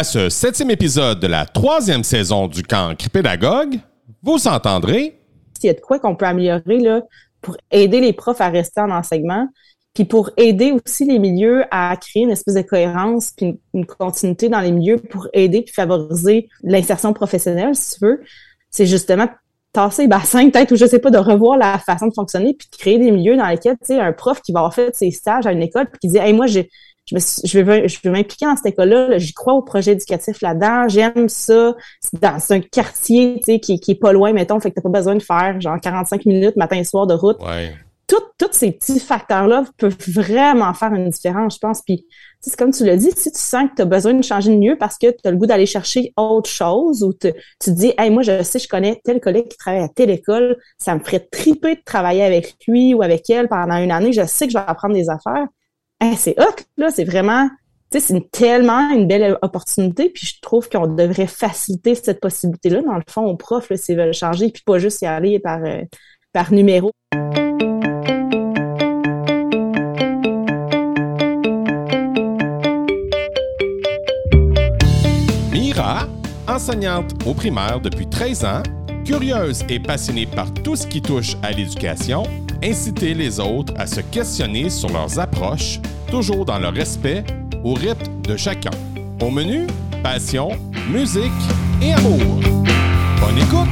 À ce septième épisode de la troisième saison du camp Pédagogue, vous entendrez. S'il y a de quoi qu'on peut améliorer là, pour aider les profs à rester en enseignement, puis pour aider aussi les milieux à créer une espèce de cohérence puis une, continuité dans les milieux pour aider puis favoriser l'insertion professionnelle, si tu veux, c'est justement tasser les bassins, peut-être, ou je sais pas, de revoir la façon de fonctionner, puis de créer des milieux dans lesquels, tu sais, un prof qui va avoir fait ses stages à une école, puis qui dit, hey, moi, j'ai, je, me je vais, je vais m'impliquer dans cette école-là, j'y crois au projet éducatif là-dedans, j'aime ça, c'est dans un quartier, tu sais, qui, qui est pas loin, mettons, fait que t'as pas besoin de faire, genre, 45 minutes matin et soir de route. Ouais. Tous ces petits facteurs-là peuvent vraiment faire une différence, je pense, puis c'est comme tu l'as dit, si tu sens que tu as besoin de changer de mieux parce que tu as le goût d'aller chercher autre chose ou tu te dis, hey, moi, je sais, je connais tel collègue qui travaille à telle école, ça me ferait triper de travailler avec lui ou avec elle pendant une année, je sais que je vais apprendre des affaires. C'est hot, là, c'est vraiment, tu sais, c'est tellement une belle opportunité, puis je trouve qu'on devrait faciliter cette possibilité-là, dans le fond, aux profs, s'ils veulent changer, puis pas juste y aller par, euh, par numéro. enseignante au primaire depuis 13 ans, curieuse et passionnée par tout ce qui touche à l'éducation, inciter les autres à se questionner sur leurs approches, toujours dans le respect au rythme de chacun. Au menu, passion, musique et amour. Bonne écoute!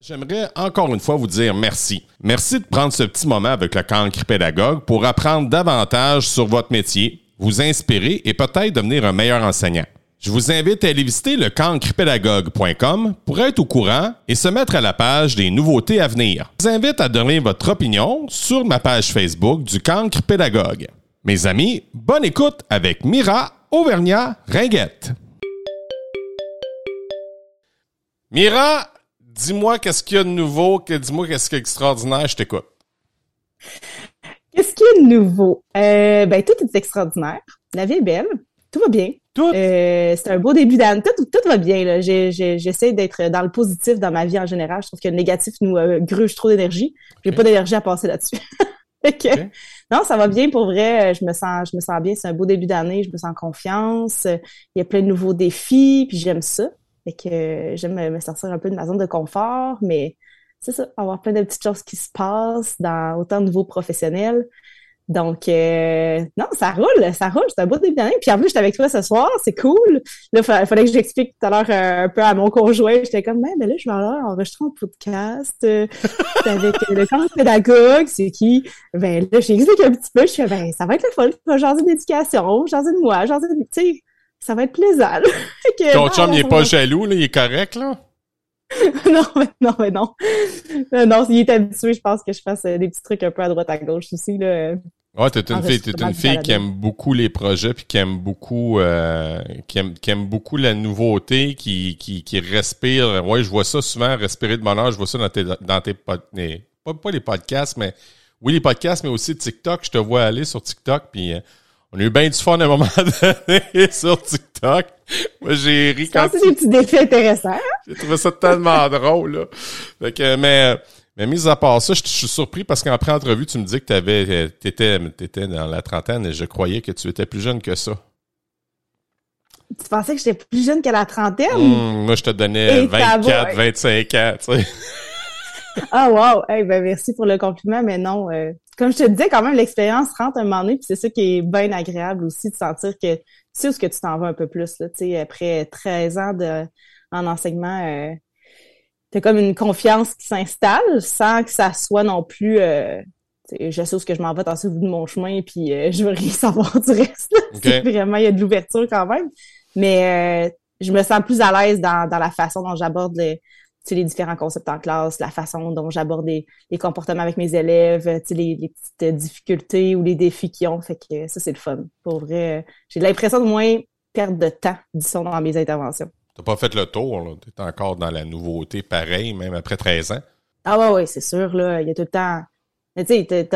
J'aimerais encore une fois vous dire merci. Merci de prendre ce petit moment avec le cancre pédagogue pour apprendre davantage sur votre métier, vous inspirer et peut-être devenir un meilleur enseignant. Je vous invite à aller visiter le cancrepédagogue.com pour être au courant et se mettre à la page des nouveautés à venir. Je vous invite à donner votre opinion sur ma page Facebook du cancre pédagogue. Mes amis, bonne écoute avec Mira Auvergnat Ringuette. Mira, dis-moi qu'est-ce qu'il y a de nouveau, dis-moi qu'est-ce qu'il y a d'extraordinaire, je t'écoute. Qu'est-ce qu'il y a de nouveau? Euh, ben, tout est extraordinaire. La vie est belle. Tout va bien. Tout? Euh, c'est un beau début d'année. Tout, tout, va bien. Là. j'essaie d'être dans le positif dans ma vie en général. Je trouve que le négatif nous euh, gruge trop d'énergie. J'ai pas d'énergie à passer là-dessus. Non, ça va bien pour vrai. Je me sens, je me sens bien. C'est un beau début d'année. Je me sens confiance. Il y a plein de nouveaux défis. Puis j'aime ça. Fait que euh, j'aime me sortir un peu de ma zone de confort, mais c'est ça, avoir plein de petites choses qui se passent dans autant de niveaux professionnels. Donc, euh, non, ça roule, ça roule, c'est un beau début d'année. Puis en plus, j'étais avec toi ce soir, c'est cool. Là, il fallait que j'explique tout à l'heure euh, un peu à mon conjoint. J'étais comme, ben, là, je vais aller enregistrer un podcast euh, avec le camp pédagogue, c'est qui? Ben là, j'ai expliqué un petit peu, je fais, ben, ça va être le fun, je vais jaser d'éducation, jaser de moi, jaser de, tu sais, ça va être plaisant. Ton chum, il est pas jaloux, là, il est correct, là? non, mais non, mais non. Euh, non, il est habitué, je pense que je fasse euh, des petits trucs un peu à droite à gauche aussi, là. Ouais, t'es une fille, t'es une fille qui aime beaucoup les projets puis qui aime beaucoup, euh, qui aime, qui aime beaucoup la nouveauté, qui, qui, qui respire. Ouais, je vois ça souvent, respirer de bonheur. Je vois ça dans tes, dans tes, pas, pas les podcasts, mais oui les podcasts, mais aussi TikTok. Je te vois aller sur TikTok puis on a eu bien du fun à un moment donné sur TikTok. Moi, j'ai ri quand... C'est des petits défis intéressants. J'ai trouvé ça tellement drôle, là. Fait que, mais, mais mis à part ça, je, suis surpris parce qu'après entrevue, tu me dis que t'avais, t'étais, t'étais dans la trentaine et je croyais que tu étais plus jeune que ça. Tu pensais que j'étais plus jeune que la trentaine? Hum, moi, je te donnais 24, 25 ans, tu sais. ah wow! Hey, ben merci pour le compliment, mais non, euh, comme je te disais, quand même, l'expérience rentre un moment donné, puis c'est ça qui est bien agréable aussi, de sentir que tu sais où ce que tu t'en vas un peu plus. Là, après 13 ans de, en enseignement, euh, tu as comme une confiance qui s'installe sans que ça soit non plus euh, je sais où ce que je m'en vais dans au bout de mon chemin, puis euh, je veux rien savoir du reste. Vraiment, il y a de l'ouverture quand même. Mais euh, je me sens plus à l'aise dans, dans la façon dont j'aborde les, les différents concepts en classe, la façon dont j'aborde les, comportements avec mes élèves, les, les petites difficultés ou les défis qu'ils ont. Fait que ça, c'est le fun. Pour vrai, j'ai l'impression de moins perdre de temps, disons, dans mes interventions. T'as pas fait le tour, là. T'es encore dans la nouveauté pareil, même après 13 ans. Ah ouais, ouais, c'est sûr, là. Il y a tout le temps. Mais tu sais,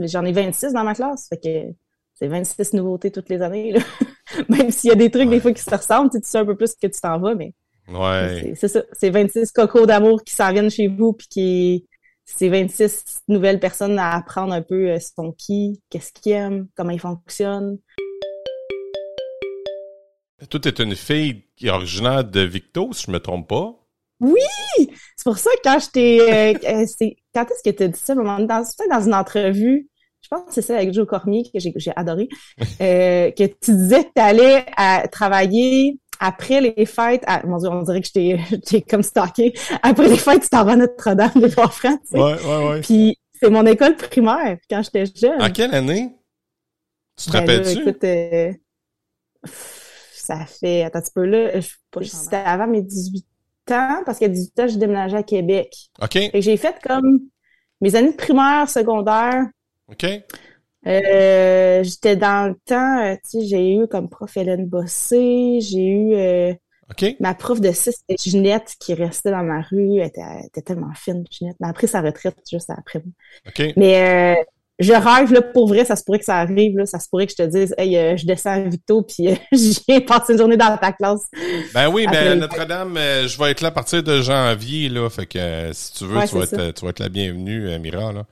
j'en ai 26 dans ma classe. Fait que c'est 26 nouveautés toutes les années, là. même s'il y a des trucs, des fois, qui se ressemblent, tu sais un peu plus que tu t'en vas, mais Ouais. C'est ça. C'est 26 cocos d'amour qui s'en viennent chez vous puis qui c'est 26 nouvelles personnes à apprendre un peu son qui, qu'est-ce qu'ils aiment, comment ils fonctionnent. Toi, es une fille qui est originaire de Victo, si je me trompe pas. Oui! C'est pour ça que quand je t'ai... quand est-ce que tu as dit ça? Dans, dans une entrevue, je pense que c'est ça avec Joe Cormier que j'ai adoré, euh, que tu disais que tu allais à travailler après les fêtes, mon Dieu, on dirait que je t'ai comme stocké. Après les fêtes, tu t'en vas à Notre-Dame de Trois-Francs. Ouais, ouais, ouais. Puis c'est mon école primaire quand j'étais jeune. En quelle année? Tu te ben rappelles-tu? Écoute, euh, ça fait, attends un petit peu là, c'était avant mes 18 ans, parce qu'à 18 ans, j'ai déménagé à Québec. OK. Et j'ai fait comme mes années de primaire, secondaire, OK. Euh, j'étais dans le temps, euh, tu sais, j'ai eu comme prof Hélène Bossé, j'ai eu euh, ma prof de 6, c'était Ginette qui restait dans ma rue, elle était, tellement fine, Ginette, mais après sa retraite juste après. OK. Mais euh, je rêve, là, pour vrai, ça se pourrait que ça arrive, là, ça se pourrait que je te dise, hey, je descends à Vito, puis viens passer une journée dans ta classe. Ben oui, mais Notre-Dame, je vais être là à partir de janvier, là, fait que si tu veux, tu, vas être, tu vas être la bienvenue, Mira, là.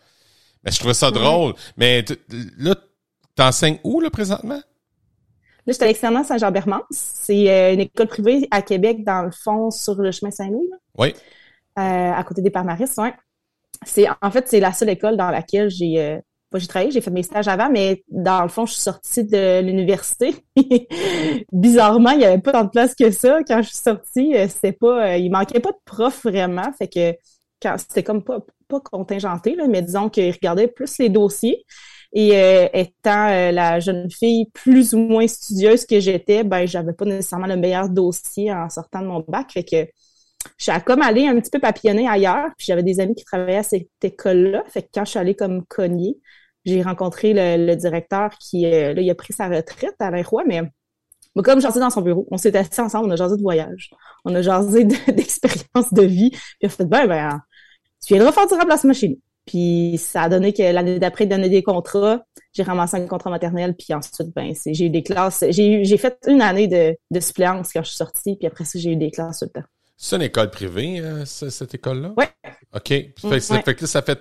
Mais je trouvais ça drôle. Mais là, t'enseignes où, là, présentement? Là, j'étais à l'externat Saint-Jean-Bermance. C'est euh, une école privée à Québec, dans le fond, sur le chemin Saint-Louis. Oui. Euh, à côté des Parmaris. C'est, en fait, c'est la seule école dans laquelle j'ai, euh, j'ai travaillé, j'ai fait mes stages avant, mais dans le fond, je suis sortie de l'université. Bizarrement, il n'y avait pas tant de place que ça quand je suis sortie. C'était pas, il manquait pas de profs vraiment, fait que quand c'était comme pas pas contingenté, là, mais disons qu'il regardait plus les dossiers. Et euh, étant euh, la jeune fille plus ou moins studieuse que j'étais, ben j'avais pas nécessairement le meilleur dossier en sortant de mon bac. Fait que je suis comme allée un petit peu papillonner ailleurs. Puis j'avais des amis qui travaillaient à cette école-là. Fait que quand je suis allée comme cogner, j'ai rencontré le, directeur qui euh, là, il a pris sa retraite à Roy, mais comme jasé dans son bureau, on s'est assis ensemble, on a jasé de voyage, on a jasé d'expérience de, vie, puis on a fait ben ben tu viendras faire du remplacement chez nous. Puis ça a donné que l'année d'après, il donnait des contrats. J'ai ramassé un contrat maternel, puis ensuite, ben, j'ai eu des classes. J'ai j'ai fait une année de, de suppléance quand je suis sortie, puis après ça, j'ai eu des classes tout le temps. C'est une école privée, euh, cette école-là? Oui. OK. Fait, fait que ça fait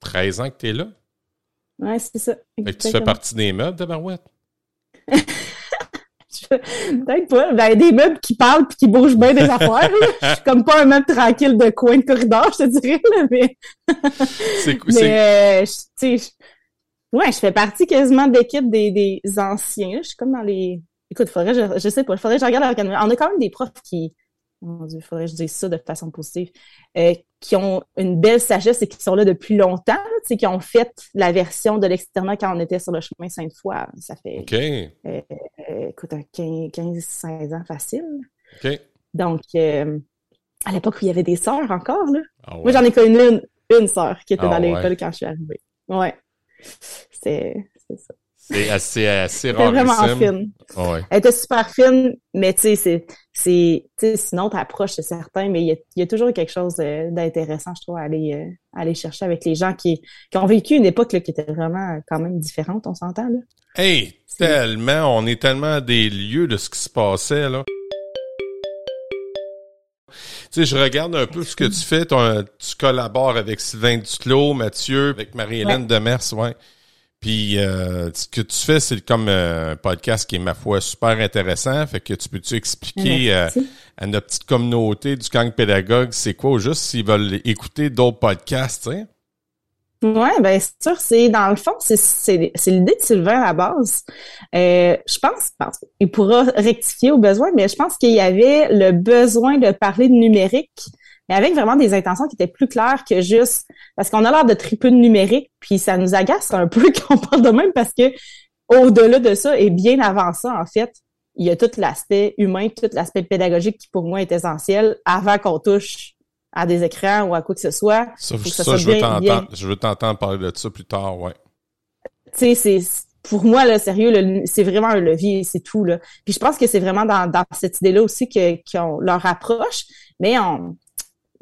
13 ans que tu es là? Oui, c'est ça. Fait que tu fais partie des meubles de Barouette? Peut-être pas. Ben, des meubles qui parlent puis qui bougent bien des affaires. Je suis comme pas un meuble tranquille de coin de corridor, je te dirais, mais. c'est cool. Mais, euh, tu sais, ouais, je fais partie quasiment de l'équipe des, des anciens. Je suis comme dans les. Écoute, faudrait, je, je sais pas, faudrait que je regarde On a quand même des profs qui, mon Dieu, faudrait que je dise ça de façon positive, euh, qui ont une belle sagesse et qui sont là depuis longtemps, tu sais, qui ont fait la version de l'externat quand on était sur le chemin Sainte-Foy. Ça fait, euh, euh, écoute, 15-16 ans facile. Donc, euh, à l'époque où il y avait des sœurs encore, là. Ah Moi, j'en ai connu une, une sœur qui était ah dans l'école quand je suis arrivée. Ouais. C'est ça. C'est assez, assez rare. Elle était vraiment fine. Ouais. Elle était super fine, mais tu sais, c'est, c'est, tu sais, sinon t'approches, c'est certain, mais il y a, y a, toujours quelque chose d'intéressant, je trouve, à aller, euh, aller chercher avec les gens qui, qui ont vécu une époque là, qui était vraiment quand même différente, on s'entend, là. Hey, tellement, on est tellement à des lieux de ce qui se passait, là. Tu sais, je regarde un peu ce que tu fais. tu collabores avec Sylvain Duclos, Mathieu, avec Marie-Hélène Demers, ouais. Puis euh, ce que tu fais, c'est comme euh, un podcast qui est, ma foi, super intéressant. Fait que tu peux-tu expliquer euh, à notre petite communauté du gang pédagogue, c'est quoi au juste s'ils veulent écouter d'autres podcasts, tu sais? Oui, bien sûr, c'est dans le fond, c'est l'idée de Sylvain à la base. je pense, pense, il pourra rectifier au besoin, mais je pense qu'il y avait le besoin de parler de numérique mais avec vraiment des intentions qui étaient plus claires que juste parce qu'on a l'air de triper de numérique, puis ça nous agace un peu qu'on parle de même parce que au-delà de ça et bien avant ça, en fait, il y a tout l'aspect humain, tout l'aspect pédagogique qui pour moi est essentiel avant qu'on touche à des écrans ou à quoi que ce soit. Ça, ça, je, veux t'entendre, je veux t'entendre parler de ça plus tard, ouais. Tu sais, c'est pour moi, là, sérieux, c'est vraiment un levier, c'est tout. Là. Puis je pense que c'est vraiment dans, dans cette idée-là aussi que, qu'on leur approche, mais on,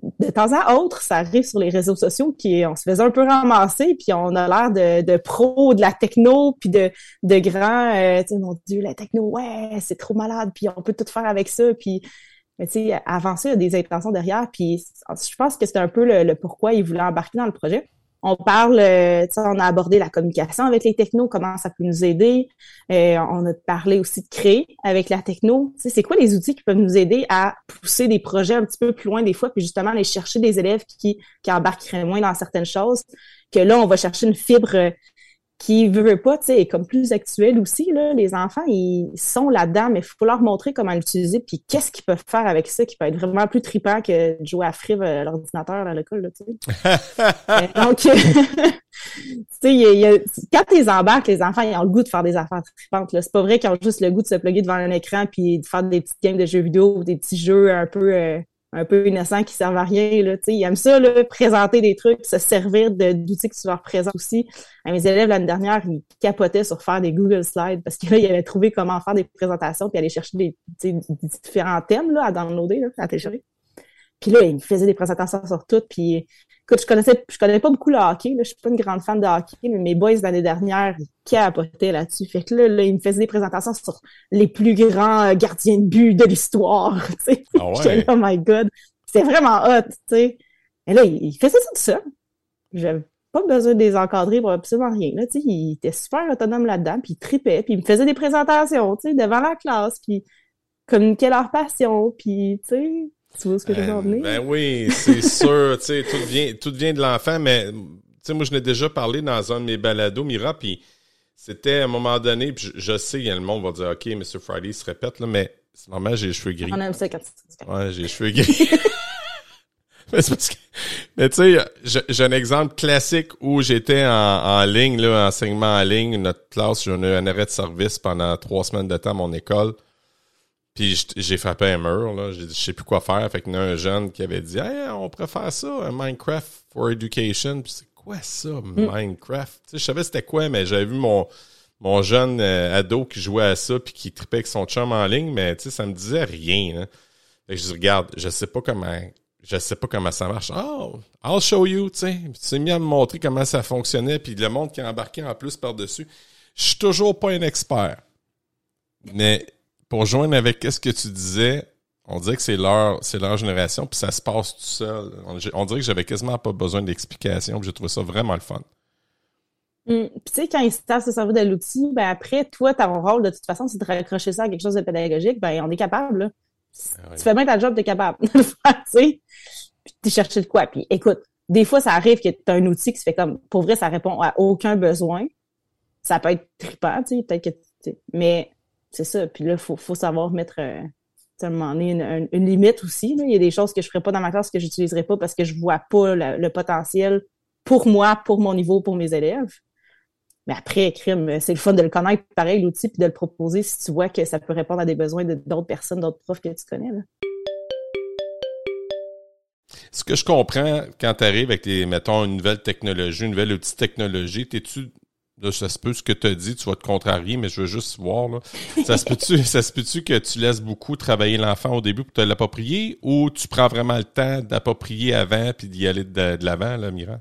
de temps à autre, ça arrive sur les réseaux sociaux qui on se faisait un peu ramasser, puis on a l'air de, de pro de la techno, puis de, de grands, euh, tu sais, mon Dieu, la techno, ouais, c'est trop malade, puis on peut tout faire avec ça, puis Mais tu sais, avant ça, il y a des intentions derrière. Puis je pense que c'est un peu le, pourquoi ils voulaient embarquer dans le projet. On parle, euh, on a abordé la communication avec les technos, comment ça peut nous aider. Euh, on a parlé aussi de créer avec la techno. C'est quoi les outils qui peuvent nous aider à pousser des projets un petit peu plus loin des fois, puis justement aller chercher des élèves qui, qui embarqueraient moins dans certaines choses. Que là, on va chercher une fibre qui veut, veut pas, tu sais, est comme plus actuel aussi, là. Les enfants, ils sont là-dedans, mais il faut leur montrer comment l'utiliser, puis qu'est-ce qu'ils peuvent faire avec ça, qui peut être vraiment plus tripant que de jouer à Frive à l'ordinateur à l'école, là, tu sais. Donc, tu sais, y a, quand ils embarquent, les enfants, ils ont le goût de faire des affaires tripantes, là. C'est pas vrai qu'ils ont juste le goût de se plugger devant un écran puis de faire des petites games de jeux vidéo ou des petits jeux un peu... Euh, un peu innocent qui servent à rien. Là, ils aiment ça, là, présenter des trucs, se servir d'outils que tu leur présentes aussi. À mes élèves l'année dernière, ils capotaient sur faire des Google Slides parce que là, ils avaient trouvé comment faire des présentations puis aller chercher des, différents thèmes là, à downloader, là, à télécharger. Puis là, ils faisaient des présentations sur tout. Puis écoute, je connaissais, je connais pas beaucoup le hockey. Là, je suis pas une grande fan de hockey, mais mes boys l'année dernière, ils capotaient là-dessus. Fait que là, là, ils me faisaient des présentations sur les plus grands gardiens de but de l'histoire. Tu sais, ah ouais. oh my god, c'était vraiment hot. Tu sais, et là, ils faisaient ça tout seul. J'avais pas besoin de les encadrer pour absolument rien. Là, tu sais, ils étaient super autonomes là-dedans, puis ils tripaient, puis ils me faisaient des présentations, tu sais, devant la classe, puis communiquaient leur passion, puis tu sais tu vois ce que je veux en venir? Ben oui, c'est sûr. Tu sais, tout vient, tout vient de l'enfant, mais tu sais, moi, je l'ai déjà parlé dans un de mes balados, Mira, puis c'était à un moment donné, puis je, sais, il y a le monde va dire, OK, Mr. Friday se répète, là, mais c'est normal, j'ai les cheveux gris. On aime ça quand tu Ouais, j'ai les cheveux gris. mais tu sais, j'ai un exemple classique où j'étais en, en, ligne, là, enseignement en ligne, notre classe, j'ai eu un arrêt de service pendant trois semaines de temps à mon école. Puis j'ai frappé un mur, là. J'ai dit, je sais plus quoi faire. Fait qu'il y a un jeune qui avait dit, hey, on préfère ça, un Minecraft for Education. Puis c'est quoi ça, mm. Minecraft? Tu sais, je savais c'était quoi, mais j'avais vu mon, mon jeune euh, ado qui jouait à ça puis qui tripait avec son chum en ligne, mais tu sais, ça me disait rien. Hein. Fait que je dis, regarde, je sais pas comment, je sais pas comment ça marche. Oh, I'll show you, tu sais. Tu t'es mis à me montrer comment ça fonctionnait puis le monde qui a embarqué en plus par-dessus. Je suis toujours pas un expert. Mais pour joindre avec ce que tu disais, on dirait que c'est leur, c'est leur génération, puis ça se passe tout seul. On, dirait que j'avais quasiment pas besoin d'explication, puis j'ai trouvé ça vraiment le fun. Hum, puis tu sais, quand ils savent se servir de l'outil, ben après, toi, ton rôle, de toute façon, c'est de raccrocher ça à quelque chose de pédagogique, ben on est capable, là. Ah tu fais bien ta job, t'es capable de le faire, tu sais? Puis tu cherches de quoi. Puis écoute, des fois, ça arrive que tu as un outil qui se fait comme, pour vrai, ça répond à aucun besoin. Ça peut être trippant, tu sais, peut-être que, mais c'est ça. Puis là, il faut, savoir mettre euh, à un moment donné, une, limite aussi. Il y a des choses que je ne ferai pas dans ma classe que je n'utiliserai pas parce que je ne vois pas le potentiel pour moi, pour mon niveau, pour mes élèves. Mais après, crime, c'est le fun de le connaître, pareil, l'outil, puis de le proposer si tu vois que ça peut répondre à des besoins d'autres personnes, d'autres profs que tu connais. Ce que je comprends quand tu arrives avec, les, mettons, une nouvelle technologie, une nouvelle outil technologie, es-tu Là, ça se peut ce que tu as dit, tu vas te contrarier, mais je veux juste voir. Là. Ça se peut-tu, peut-tu que tu laisses beaucoup travailler l'enfant au début pour te l'approprier ou tu prends vraiment le temps d'approprier avant puis d'y aller de, l'avant, là, Mira?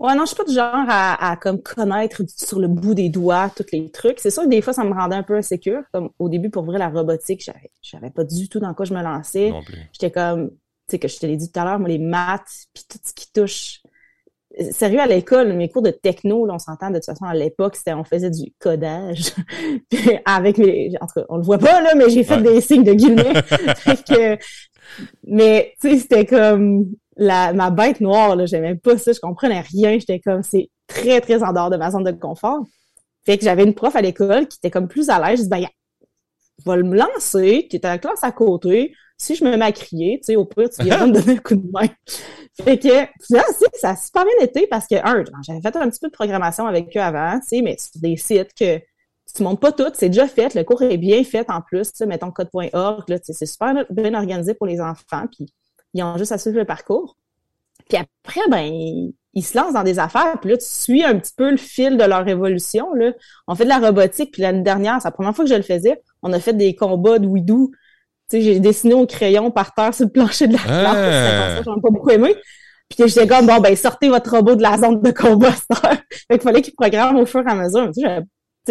Ouais, non, je suis pas du genre à, comme connaître sur le bout des doigts tous les trucs. C'est sûr que des fois, ça me rendait un peu insécure. Comme au début, pour vrai, la robotique, j'avais, savais pas du tout dans quoi je me lançais. J'étais comme, tu sais, que je te l'ai dit tout à l'heure, moi, les maths, puis tout ce qui touche sérieux à l'école, mes cours de techno, là, on s'entend de toute façon à l'époque, c'était on faisait du codage avec mes, en tout cas, on le voit pas là, mais j'ai fait des signes de guillemets. mais tu sais, c'était comme la ma bête noire là, j'aimais pas ça, je comprenais rien, j'étais comme c'est très très en dehors de ma zone de confort. Fait que j'avais une prof à l'école qui était comme plus à l'aise, je dis ben va me lancer, tu es à la classe à côté, si je me mets à crier, tu sais, au pire, tu viens me donner un coup de main. fait que, là, ça a super bien été parce que, un, j'avais fait un petit peu de programmation avec eux avant, tu sais, mais sur des sites que tu montes pas tout, c'est déjà fait, le cours est bien fait en plus, tu sais, mettons code.org, c'est super bien organisé pour les enfants, puis ils ont juste à suivre le parcours. Puis après, ben, ils se lancent dans des affaires, puis là, tu suis un petit peu le fil de leur évolution, là. On fait de la robotique, puis l'année dernière, c'est la première fois que je le faisais, on a fait des combats de Widoo j'ai dessiné au crayon par terre sur le plancher de la classe. Ah. Ça, j'en ai pas beaucoup aimé. Puis j'étais comme, bon, ben, sortez votre robot de la zone de combat, ça. fait qu'il fallait qu'il programme au fur et à mesure. Tu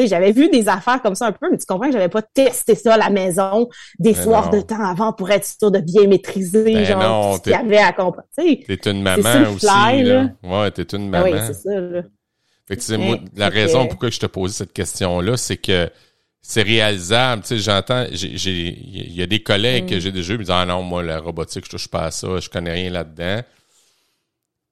sais, j'avais vu des affaires comme ça un peu, mais tu comprends que j'avais pas testé ça à la maison des soirs de temps avant pour être sûr de bien maîtriser, Ben genre, non, ce qu'il y avait à comprendre. T'es une maman aussi. fly, là. là. Ouais, t'es une ah maman. oui, c'est ça, là. Fait que, tu sais, moi, la raison pourquoi je te posais cette question-là, c'est que c'est réalisable. Tu sais, j'entends, il y a des collègues Mm. que j'ai déjà eu, me disent, ah non, moi, la robotique, je touche pas à ça, je connais rien là-dedans.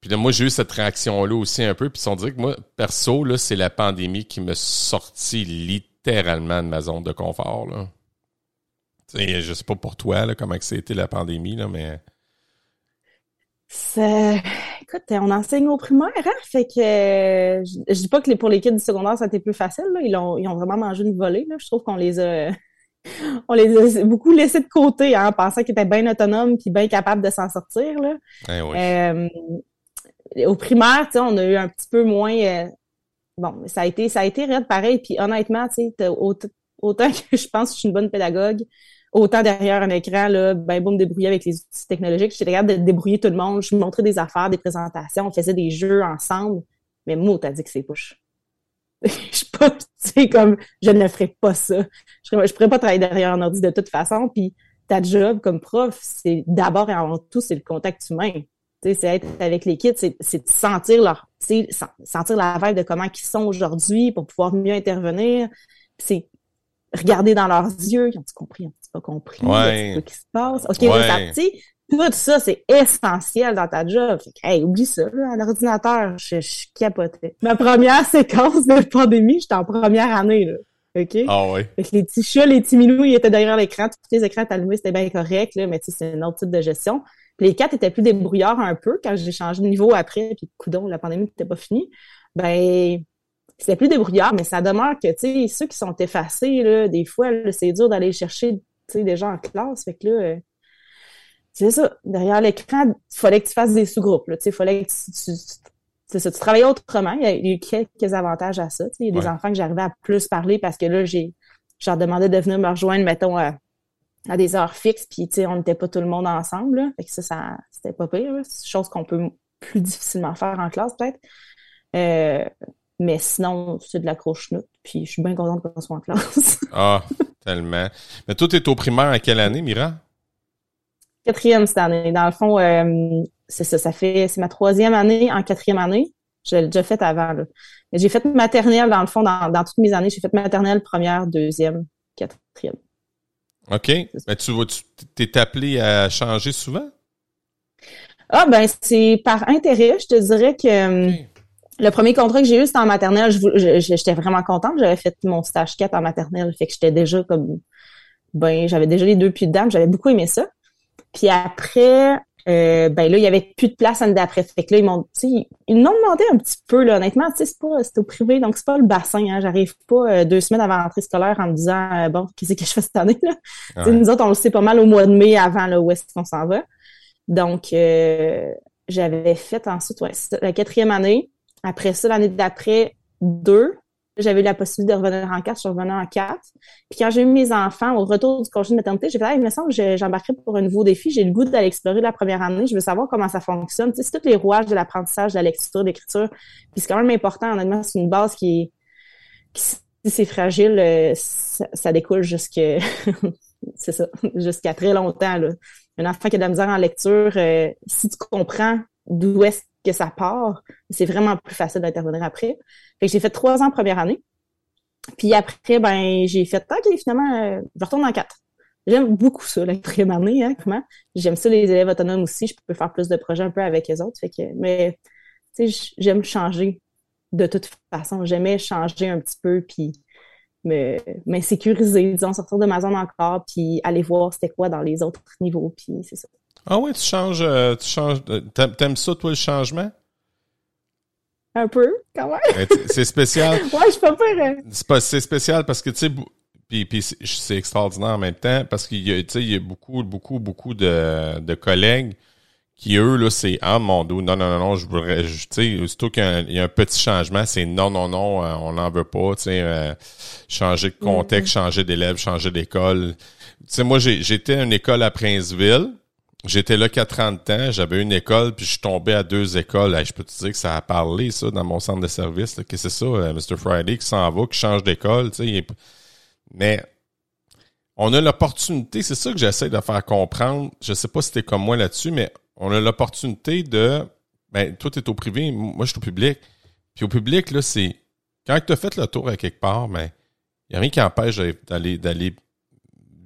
Puis là, moi, j'ai eu cette réaction-là aussi un peu. Puis ils sont dit que moi, perso, là, c'est la pandémie qui me sorti littéralement de ma zone de confort, là. Tu sais, je sais pas pour toi, là, comment que c'était la pandémie, là, mais... C'est- Écoute, on enseigne au primaire, hein? Fait que euh, je, je dis pas que les, pour les kids du secondaire, ça a été plus facile, là. Ils ont, ils ont vraiment mangé une volée, là. Je trouve qu'on les a on les a beaucoup laissés de côté, hein, en pensant qu'ils étaient bien autonomes puis bien capables de s'en sortir, là. hein, oui. Euh, au primaire, tu sais, on a eu un petit peu moins. euh, bon, ça a été, ça a été raide pareil. Puis honnêtement, tu sais, t'as autant, autant que je pense que je suis une bonne pédagogue, autant derrière un écran, là, ben bon, me débrouiller avec les outils technologiques. J'étais capable de débrouiller tout le monde. Je montrais des affaires, des présentations, on faisait des jeux ensemble. Mais moi, t'as dit que c'est push. je suis pas, tu sais, comme, je ne ferais pas ça. Je, je pourrais pas travailler derrière un ordi de toute façon. Puis ta job comme prof, c'est d'abord et avant tout, c'est le contact humain. Tu sais, c'est être avec les kids, c'est, de sentir leur, tu sais, sen- sentir la vibe de comment ils sont aujourd'hui pour pouvoir mieux intervenir. C'est regarder dans leurs yeux, ils ont-tu compris, pas compris, Ouais. ce qui se passe. OK, Ouais. tout ça, c'est essentiel dans ta job. Fait que, hey, oublie ça, là, à l'ordinateur, je, je capotais. Ma première séquence de pandémie, j'étais en première année, là. OK? Ah ouais. Fait que les petits chats, les petits minous, ils étaient derrière l'écran. Tous les écrans étaient allumés, c'était bien correct, là, mais tu sais, c'est un autre type de gestion. Puis les quatre étaient plus débrouillards un peu quand j'ai changé de niveau après, puis coudon, la pandémie n'était pas finie. Ben, c'était plus débrouillard, mais ça demeure que, tu sais, ceux qui sont effacés, là, des fois, c'est dur d'aller chercher, tu sais, gens en classe. Fait que là, euh, c'est ça. Derrière l'écran, il fallait que tu fasses des sous-groupes, là. Tu sais, fallait que tu, tu, tu- c'est ça, tu travaillais autrement. Il y a eu quelques avantages à ça. tu sais. Il y a des Ouais. enfants que j'arrivais à plus parler parce que là, j'ai, je leur demandais de venir me rejoindre, mettons, à, à des heures fixes, puis tu sais, on n'était pas tout le monde ensemble. Là. Fait que ça, ça c'était pas pire. C'est une chose qu'on peut plus difficilement faire en classe, peut-être. Euh, mais sinon, c'est de la croche-note. Puis je suis bien contente qu'on soit en classe. Ah, tellement. Mais toi, t'es au primaire à quelle année, Mira? quatrième cette année. Dans le fond, euh, c'est ça, ça fait, c'est ma troisième année en quatrième année. Je l'ai déjà fait avant, là. Mais j'ai fait maternelle, dans le fond, dans, dans toutes mes années. J'ai fait maternelle, première, deuxième, quatrième. OK. Mais tu vas, tu t'es appelé à changer souvent? Ah, ben, c'est par intérêt. Je te dirais que le premier contrat que j'ai eu, c'était en maternelle. J'étais vraiment contente. J'avais fait mon stage 4 en maternelle. Fait que j'étais déjà comme, ben, j'avais déjà les deux pieds dedans. J'avais beaucoup aimé ça. Puis après, euh, ben là, il y avait plus de place l'année d'après. Fait que là, ils m'ont, ils m'ont demandé un petit peu, là, honnêtement, tu sais, c'est pas, c'est au privé, donc c'est pas le bassin, hein. J'arrive pas euh, deux semaines avant la rentrée scolaire en me disant, euh, bon, qu'est-ce que je fais cette année, là? Ouais. nous autres, on le sait pas mal au mois de mai avant, là, où est-ce qu'on s'en va. Donc, j'avais fait ensuite, ouais, la quatrième année. Après ça, l'année d'après, deux. J'avais eu la possibilité de revenir en quatre, je suis revenue en quatre. Puis quand j'ai eu mes enfants, au retour du congé de maternité, j'ai fait, ah, il me semble que j'embarquerai pour un nouveau défi. J'ai le goût d'aller explorer la première année. Je veux savoir comment ça fonctionne. Tu sais, c'est tous les rouages de l'apprentissage, de la lecture, de l'écriture. Puis c'est quand même important, honnêtement, c'est une base qui est, si c'est fragile, euh, ça, ça découle jusque, c'est ça, jusqu'à très longtemps, là. Un enfant qui a de la misère en lecture, euh, si tu comprends d'où est-ce que ça part, c'est vraiment plus facile d'intervenir après. Fait que j'ai fait trois ans première année. Puis après, ben, j'ai fait, OK, finalement, euh, je retourne en quatre. J'aime beaucoup ça, la quatrième année, hein, comment. J'aime ça, les élèves autonomes aussi. Je peux faire plus de projets un peu avec les autres. Fait que, mais, tu sais, j'aime changer de toute façon. J'aimais changer un petit peu, puis me m'insécuriser, disons, sortir de ma zone encore, puis aller voir c'était quoi dans les autres niveaux, puis c'est ça. Ah ouais, tu changes, euh, tu changes, de- t'aimes, ça, toi, le changement? Un peu, quand même. Ben, C'est spécial. Ouais, je pas peur. hein. C'est pas, c'est spécial parce que, tu sais, puis, puis c'est- extraordinaire en même temps parce qu'il y a, tu sais, il y a beaucoup, beaucoup, beaucoup de, de collègues qui, eux, là, c'est, ah, mon dos, non, non, non, non, je voudrais, tu sais, aussitôt qu'il y a un, petit changement, c'est non, non, non, euh, on n'en veut pas, tu sais, euh, changer de contexte, changer d'élève, changer d'école. Tu sais, moi, j'ai, j'étais à une école à Princeville, J'étais là quatre ans de temps, j'avais une école, puis je suis tombé à deux écoles. je peux te dire que ça a parlé, ça, dans mon centre de service. que c'est ça, euh, Mr. Friday qui s'en va, qui change d'école. Mais on a l'opportunité, c'est ça que j'essaie de faire comprendre. Je sais pas si t'es comme moi là-dessus, mais on a l'opportunité de. Ben, toi, t'es au privé, moi, je suis au public. Puis au public, là, c'est. Quand tu as fait le tour à quelque part, mais il n'y a rien qui empêche d'aller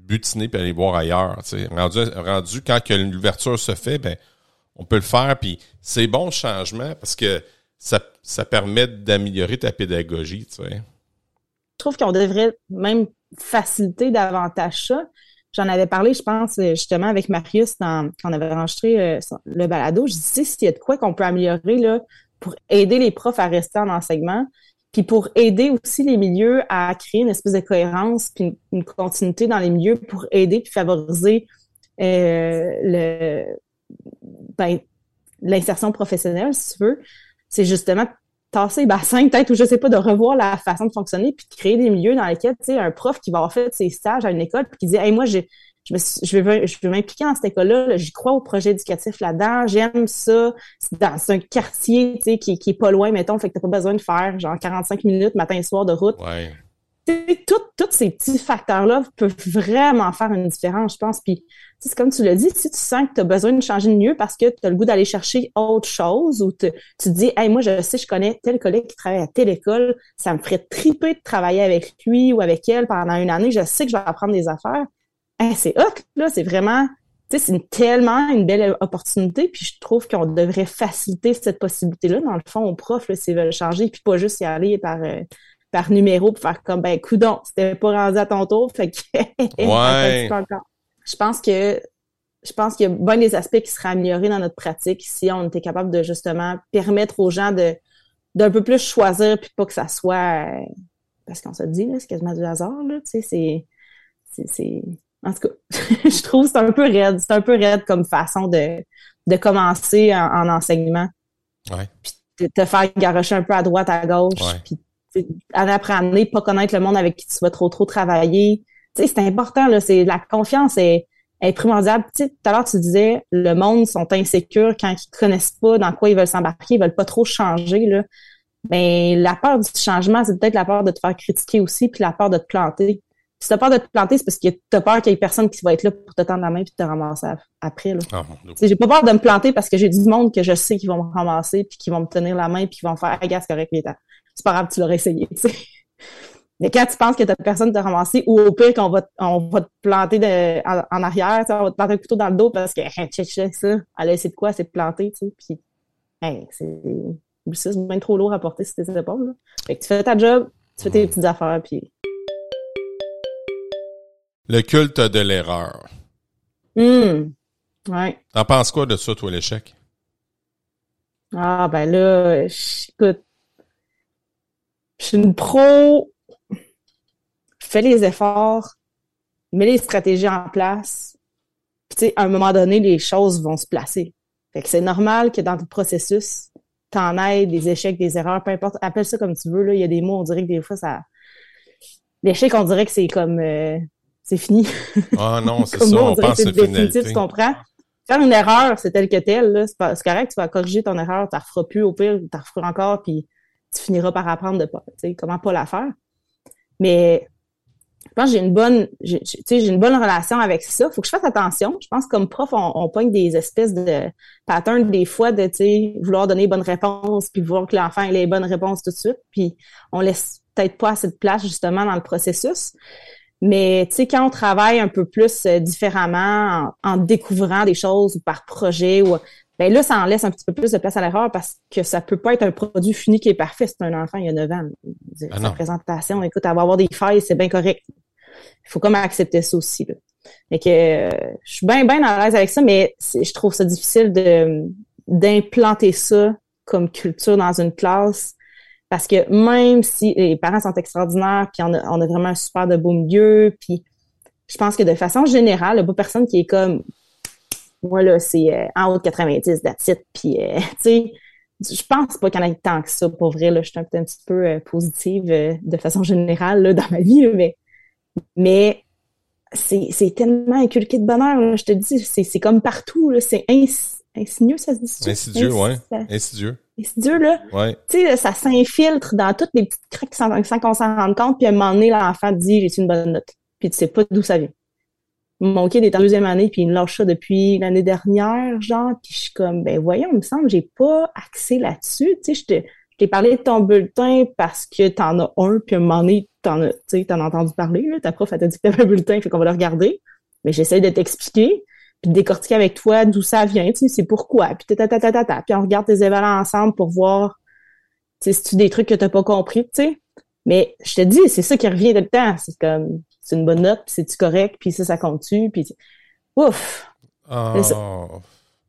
butiner puis aller boire ailleurs. Rendu, rendu quand l'ouverture se fait, ben on peut le faire. Puis c'est bon changement parce que ça, ça permet d'améliorer ta pédagogie. Je trouve qu'on devrait même faciliter davantage ça. J'en avais parlé, je pense, justement, avec Marius quand on avait enregistré euh, le balado. Je disais s'il y a de quoi qu'on peut améliorer là, pour aider les profs à rester en enseignement, puis pour aider aussi les milieux à créer une espèce de cohérence puis une, continuité dans les milieux pour aider puis favoriser euh, le ben, l'insertion professionnelle, si tu veux, c'est justement tasser les bassins, peut-être, ou je sais pas, de revoir la façon de fonctionner, puis de créer des milieux dans lesquels, tu sais, un prof qui va avoir fait ses stages à une école, puis qui dit, hey, moi, j'ai, je, je veux, je veux m'impliquer dans cette école-là, j'y crois au projet éducatif là-dedans, j'aime ça, c'est dans un quartier, tu sais, qui, qui est pas loin, mettons, fait que t'as pas besoin de faire, genre, 45 minutes matin et soir de route. Ouais. Tous ces petits facteurs-là peuvent vraiment faire une différence, je pense. Puis, c'est comme tu l'as dit, si tu sens que tu as besoin de changer de mieux parce que tu as le goût d'aller chercher autre chose ou tu te dis, hey, moi, je sais, je connais tel collègue qui travaille à telle école, ça me ferait triper de travailler avec lui ou avec elle pendant une année, je sais que je vais apprendre des affaires c'est hot, là, c'est vraiment, tu sais, c'est tellement une belle opportunité, puis je trouve qu'on devrait faciliter cette possibilité-là, dans le fond, aux profs, s'ils veulent changer, puis pas juste y aller par, euh, par numéro, pour faire comme, ben, coudon, c'était pas rendu à ton tour, fait que... ouais. je pense que je pense qu'il y a bien des aspects qui seraient améliorés dans notre pratique si on était capable de justement permettre aux gens de d'un peu plus choisir puis pas que ça soit euh, parce qu'on se dit là c'est quasiment du hasard là tu sais c'est c'est en tout cas, je trouve que c'est un peu raide. C'est un peu raide comme façon de, de commencer en, enseignement. Ouais. Puis te faire garocher un peu à droite, à gauche. Puis année après année, pas connaître le monde avec qui tu vas trop trop travailler. Tu sais, c'est important, là. C'est la confiance est, est primordiale. Tu sais, tout à l'heure, tu disais, le monde sont insécures quand ils connaissent pas dans quoi ils veulent s'embarquer, ils veulent pas trop changer, là. Ben, la peur du changement, c'est peut-être la peur de te faire critiquer aussi, puis la peur de te planter. Si t'as peur de te planter, c'est parce que t'as peur qu'il y ait personne qui va être là pour te tendre la main puis te ramasser après. Là. Ah, j'ai pas peur de me planter parce que j'ai du monde que je sais qui vont me ramasser puis qui vont me tenir la main puis qui vont faire c'est correct, c'est pas grave, tu l'aurais essayé. Mais quand tu penses que t'as personne de te ramasser, ou au pire qu'on va, on va te planter en, arrière, on va te planter un couteau dans le dos parce que hey, check, check ça, elle a essayé de quoi, c'est de planter, tu sais, puis hey, c'est c'est bien trop lourd à porter sur tes épaules. Là. Fait que tu fais ta job, tu fais tes petites affaires, puis le culte de l'erreur. Hum. Ouais. T'en penses quoi de ça, toi, l'échec? Ah, ben là, écoute, je suis une pro, je fais les efforts, mets les stratégies en place, puis tu sais, à un moment donné, les choses vont se placer. Fait que c'est normal que dans le processus, t'en aies des échecs, des erreurs, peu importe, appelle ça comme tu veux, là, il y a des mots, on dirait que des fois, ça... L'échec, on dirait que c'est comme... Euh, c'est fini. Ah non, c'est ça, on, pense que c'est définitif, tu comprends? Faire une erreur, c'est tel que tel, c'est correct, tu vas corriger ton erreur, tu la referas plus au pire, tu la referas encore, puis tu finiras par apprendre de pas, comment pas la faire. Mais je pense que j'ai une bonne, j'ai une bonne relation avec ça. Faut que je fasse attention. Je pense que comme prof, on, on pogne des espèces de patterns des fois de, vouloir donner bonnes réponses, puis voir que l'enfant ait les bonnes réponses tout de suite, puis on laisse peut-être pas assez de place justement dans le processus. Mais tu sais, quand on travaille un peu plus euh, différemment, en, découvrant des choses ou par projet, ou ben là, ça en laisse un petit peu plus de place à l'erreur parce que ça peut pas être un produit fini qui est parfait. C'est un enfant, il y a 9 ans. Ah sa présentation, écoute, elle va avoir des failles, c'est bien correct. Il faut comme accepter ça aussi. Là. Fait que euh, je suis bien, bien à l'aise avec ça, mais je trouve ça difficile de d'implanter ça comme culture dans une classe parce que même si les parents sont extraordinaires, puis on a, vraiment un super de beau milieu, puis je pense que de façon générale, il n'y a pas personne qui est comme moi là, c'est euh, en haut de 90, that's Puis euh, tu sais, je pense pas qu'il y en ait tant que ça, pour vrai. Là, je suis un, petit peu euh, positive de façon générale là, dans ma vie, mais, mais c'est tellement inculqué de bonheur, je te dis, c'est comme partout, c'est insidieux, ça se dit Insidieux, oui. Insidieux. Insidieux, là. Ouais. Tu sais, ça s'infiltre dans toutes les petites craques sans, qu'on s'en rende compte, puis à un moment donné, l'enfant dit, j'ai une bonne note? Puis tu sais pas d'où ça vient. Mon kid est en deuxième année, puis il me lâche ça depuis l'année dernière, genre, puis je suis comme, ben voyons, il me semble, j'ai pas accès là-dessus, tu sais, je te t'ai parlé de ton bulletin parce que t'en as un, puis à un moment donné, t'en as, t'en as entendu parler, là. Ta prof, elle t'a dit que t'avais un bulletin, fait qu'on va le regarder. Mais j'essaie de t'expliquer, puis décortiquer avec toi d'où ça vient, tu sais, c'est pourquoi, puis ta, ta, ta, ta, ta, puis on regarde tes évaluations ensemble pour voir, tu sais, si tu des trucs que t'as pas compris, tu sais. Mais je te dis, c'est ça qui revient de le temps. C'est comme, c'est une bonne note, puis c'est-tu correct, puis ça, ça compte-tu, puis ouf! Oh.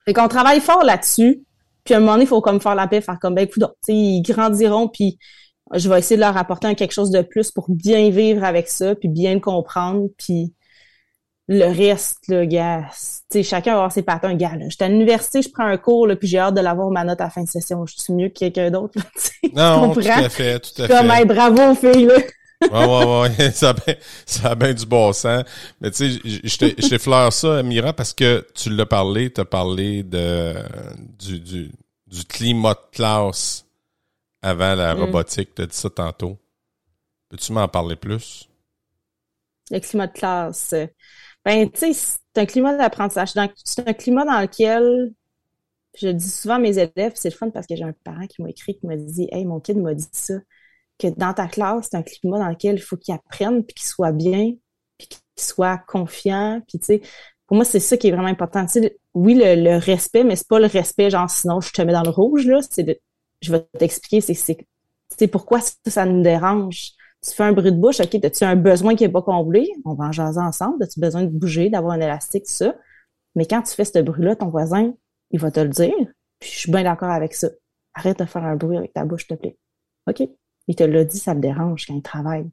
Fait qu'on travaille fort là-dessus, puis à un moment donné, il faut comme faire la paix, faire comme, ben écoute, ils grandiront, puis je vais essayer de leur apporter quelque chose de plus pour bien vivre avec ça, puis bien le comprendre, puis le reste, le gars, tu sais, chacun va avoir ses patins. Gars, là, j'étais à l'université, je prends un cours, là, puis j'ai hâte de l'avoir ma note à la fin de session. Je suis mieux que quelqu'un d'autre, Non, tout à fait, tout à fait. Comme, hey, bravo, fille, là. ouais, ouais, ouais, ça a bien, ça a bien du bon sens. Mais tu sais, je t'effleure ça, Mira, parce que tu l'as parlé, tu as parlé de, du, du, du climat de classe avant la mm. robotique. Tu as dit ça tantôt. Peux-tu m'en parler plus? Le climat de classe. Ben, tu sais, c'est un climat d'apprentissage. C'est un climat dans lequel je dis souvent à mes élèves, c'est le fun parce que j'ai un parent qui m'a écrit, qui m'a dit Hey, mon kid m'a dit ça que dans ta classe, c'est un climat dans lequel il faut qu'il apprenne, puis qu'il soit bien, puis qu'il soit confiant, puis tu sais, pour moi, c'est ça qui est vraiment important. Oui, le, respect, mais c'est pas le respect, genre, sinon, je te mets dans le rouge, là, c'est de, je vais t'expliquer, c'est, pourquoi ça nous dérange. Tu fais un bruit de bouche, OK, as-tu un besoin qui est pas comblé? On va en jaser ensemble. As-tu besoin de bouger, d'avoir un élastique, tout ça? Mais quand tu fais ce bruit-là, ton voisin, il va te le dire. Puis je suis bien d'accord avec ça. Arrête de faire un bruit avec ta bouche, s'il te plaît. OK? Il te l'a dit, ça le dérange quand il travaille.